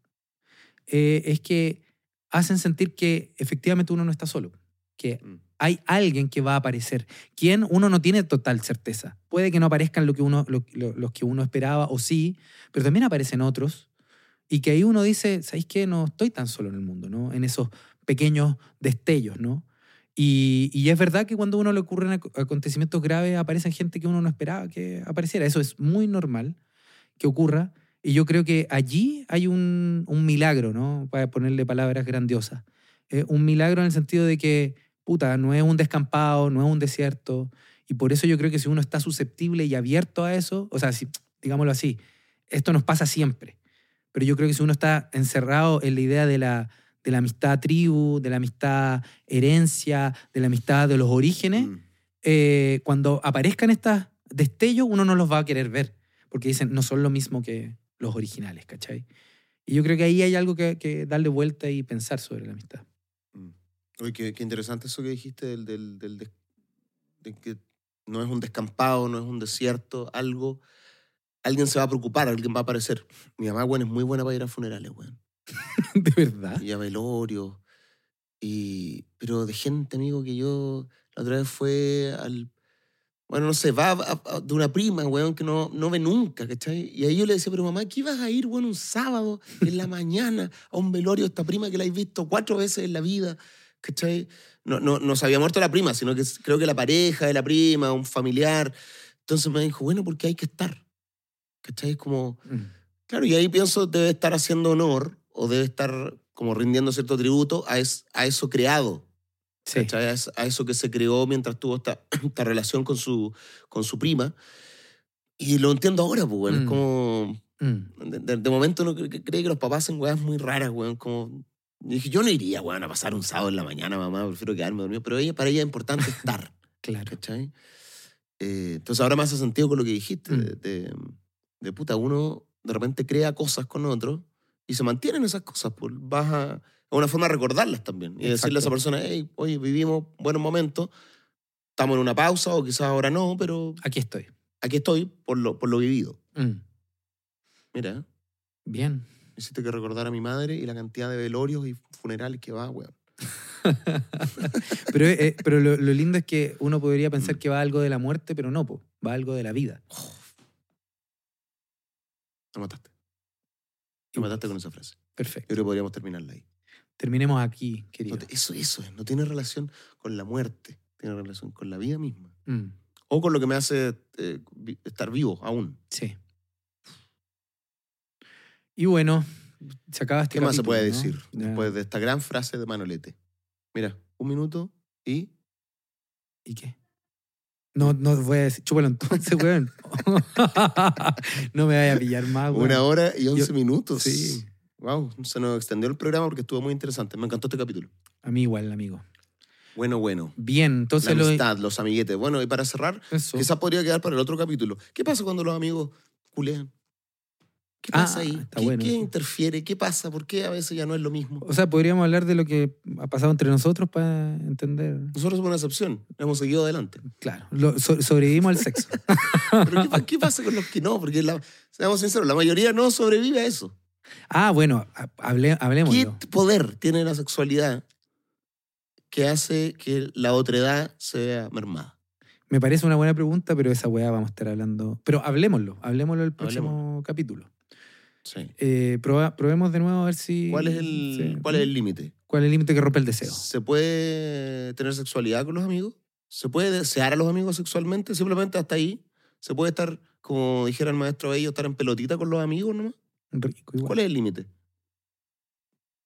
B: eh, es que hacen sentir que efectivamente uno no está solo, que
A: mm.
B: hay alguien que va a aparecer. Quien uno no tiene total certeza. Puede que no aparezcan lo que uno, lo- lo- los que uno esperaba, o sí, pero también aparecen otros. Y que ahí uno dice, ¿sabéis qué? No estoy tan solo en el mundo, ¿no? En esos pequeños destellos, ¿no? Y, y es verdad que cuando a uno le ocurren ac- acontecimientos graves, aparecen gente que uno no esperaba que apareciera. Eso es muy normal que ocurra. Y yo creo que allí hay un, un milagro, ¿no? Para ponerle palabras grandiosas. Eh, un milagro en el sentido de que, puta, no es un descampado, no es un desierto. Y por eso yo creo que si uno está susceptible y abierto a eso, o sea, si, digámoslo así, esto nos pasa siempre. Pero yo creo que si uno está encerrado en la idea de la, de la amistad tribu, de la amistad herencia, de la amistad de los orígenes,
A: Mm.
B: eh, cuando aparezcan estos destellos, uno no los va a querer ver, porque dicen, no son lo mismo que los originales, ¿cachai? Y yo creo que ahí hay algo que, que darle vuelta y pensar sobre la amistad.
A: Mm. Oye, qué, qué interesante eso que dijiste del, del, del des- de que no es un descampado, no es un desierto, algo, alguien se va a preocupar, alguien va a aparecer. Mi mamá, weón, es muy buena para ir a funerales, weón.
B: ¿De verdad?
A: Y a velorio. Y, pero de gente, amigo, que yo la otra vez fue al... Bueno, no sé, va a- a- de una prima, weón, que no, no ve nunca, ¿cachai? Y ahí yo le decía, pero mamá, ¿qué ibas a ir, weón, un sábado en la mañana a un velorio esta prima que la has visto cuatro veces en la vida, ¿cachai? No, no, no se había muerto la prima, sino que creo que la pareja de la prima, un familiar. Entonces me dijo, bueno, porque hay que estar, ¿cachai? Como...
B: Mm.
A: Claro, y ahí pienso debe estar haciendo honor o debe estar como rindiendo cierto tributo a, es- a eso creado,
B: Sí.
A: ¿cachai? A, es- eso que se creó mientras tuvo esta, esta relación con su, con su prima. Y lo entiendo ahora, pues. Es
B: Mm.
A: como...
B: Mm.
A: De, de- de momento uno cree, cree que los papás hacen weas muy raras, weón. Como... Dije, yo no iría, weón, a pasar un sábado en la mañana, mamá. Prefiero quedarme dormido. Pero ella, para ella es importante estar.
B: Claro.
A: ¿cachai? Eh, entonces ahora me hace sentido con lo que dijiste,
B: Mm.
A: de, de, de puta, uno de repente crea cosas con otro y se mantienen esas cosas, pues vas a, una forma de recordarlas también y decirle a esa persona, hey, oye, vivimos buenos momentos, estamos en una pausa o quizás ahora no, pero
B: Aquí estoy.
A: aquí estoy por lo, por lo vivido.
B: Mm.
A: Mira,
B: Bien.
A: hiciste que recordar a mi madre y la cantidad de velorios y funerales que va, weón.
B: Pero, eh, pero lo, lo lindo es que uno podría pensar
A: Mm.
B: que va algo de la muerte, pero no, po. va algo de la vida.
A: Me mataste. Me mataste con esa frase. Yo
B: Perfecto.
A: creo que podríamos terminarla ahí.
B: Terminemos aquí,
A: No
B: querido.
A: te- eso, eso es, no tiene relación con la muerte, tiene relación con la vida misma.
B: Mm.
A: O con lo que me hace eh, estar vivo aún.
B: Sí. Y bueno, se acaba este
A: ¿Qué más se puede
B: ¿no?
A: decir después de esta gran frase de Manolete? Mira, un minuto y...
B: ¿Y qué? No, no voy a decir, chúpalo entonces, weón. no me vaya a pillar más, weón.
A: Una hora y once
B: Yo-
A: minutos.
B: Sí.
A: Wow, se nos extendió el programa porque estuvo muy interesante. Me encantó este capítulo.
B: A mí igual, amigo.
A: Bueno, bueno.
B: Bien,
A: La
B: entonces lo...
A: amistad, los amiguetes. Bueno, y para cerrar,
B: Eso.
A: quizás podría quedar para el otro capítulo. ¿Qué pasa cuando los amigos culean? ¿Qué
B: Ah,
A: pasa ahí?
B: está
A: ¿Qué,
B: bueno
A: qué interfiere? ¿Qué pasa? ¿Por qué a veces ya no es lo mismo?
B: O sea, podríamos hablar de lo que ha pasado entre nosotros para entender.
A: Nosotros somos una excepción. Hemos seguido adelante.
B: Claro, lo- so- sobrevivimos al sexo.
A: Pero ¿qué, pa- qué pasa con los que no? Porque, la, seamos sinceros, la mayoría no sobrevive a eso.
B: Ah, bueno, ha- hable,
A: ¿Qué
B: hablemoslo.
A: poder tiene la sexualidad que hace que la otredad se vea mermada?
B: Me parece una buena pregunta, pero esa weá vamos a estar hablando. Pero hablemoslo, hablemoslo el próximo capítulo.
A: Sí.
B: Eh, proba- probemos de nuevo a ver si.
A: ¿Cuál es el
B: sí.
A: cuál es el límite?
B: ¿Cuál es el límite que rompe el deseo?
A: ¿Se puede tener sexualidad con los amigos? ¿Se puede desear a los amigos sexualmente? Simplemente hasta ahí. ¿Se puede estar, como dijera el maestro Bello, estar en pelotita con los amigos nomás?
B: Rico, igual.
A: ¿Cuál es el límite?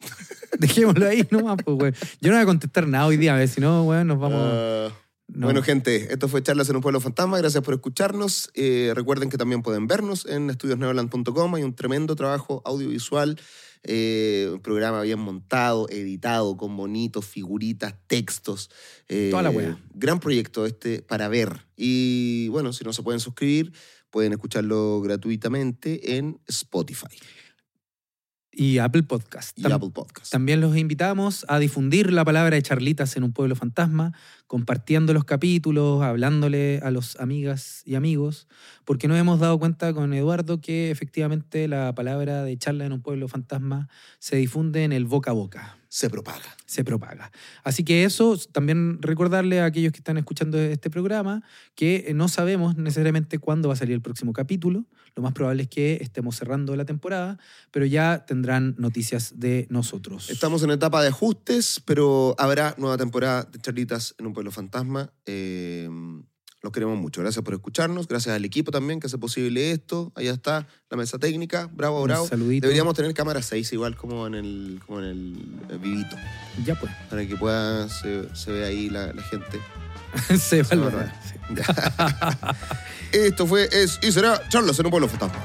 B: Dejémoslo ahí nomás, pues, weón. Yo no voy a contestar nada hoy día, a ver si no, weón, nos vamos.
A: Ah,
B: no.
A: Bueno, gente, esto fue Charlas en un Pueblo Fantasma. Gracias por escucharnos. Eh, recuerden que también pueden vernos en estudiosneoland.com. Hay un tremendo trabajo audiovisual, eh, un programa bien montado, editado, con bonitos, figuritas, textos. Eh,
B: Toda la wea.
A: Gran proyecto este para ver. Y bueno, si no se pueden suscribir, pueden escucharlo gratuitamente en Spotify
B: Y Apple Podcast.
A: y
B: Tam-
A: Apple Podcasts.
B: También los invitamos a difundir la palabra de charlitas en un pueblo fantasma, compartiendo los capítulos, hablándole a los amigas y amigos, porque nos hemos dado cuenta con Eduardo que efectivamente la palabra de charla en un pueblo fantasma se difunde en el boca a boca,
A: Se propaga.
B: se propaga. Así que eso, también recordarle a aquellos que están escuchando este programa que no sabemos necesariamente cuándo va a salir el próximo capítulo. Lo más probable es que estemos cerrando la temporada, pero ya tendrán noticias de nosotros.
A: Estamos en etapa de ajustes, pero habrá nueva temporada de Charlitas en un pueblo fantasma. Eh, los queremos mucho. Gracias por escucharnos. Gracias al equipo también que hace posible esto. Allá está la mesa técnica. Bravo,
B: Un
A: bravo.
B: saludito.
A: Deberíamos tener cámara 6 igual como en el, como en el eh, vivito.
B: Ya pues.
A: Para que pueda, se, se vea ahí la, la gente.
B: se va a sí.
A: Esto fue, es y será Charlas en un pueblo fantasma.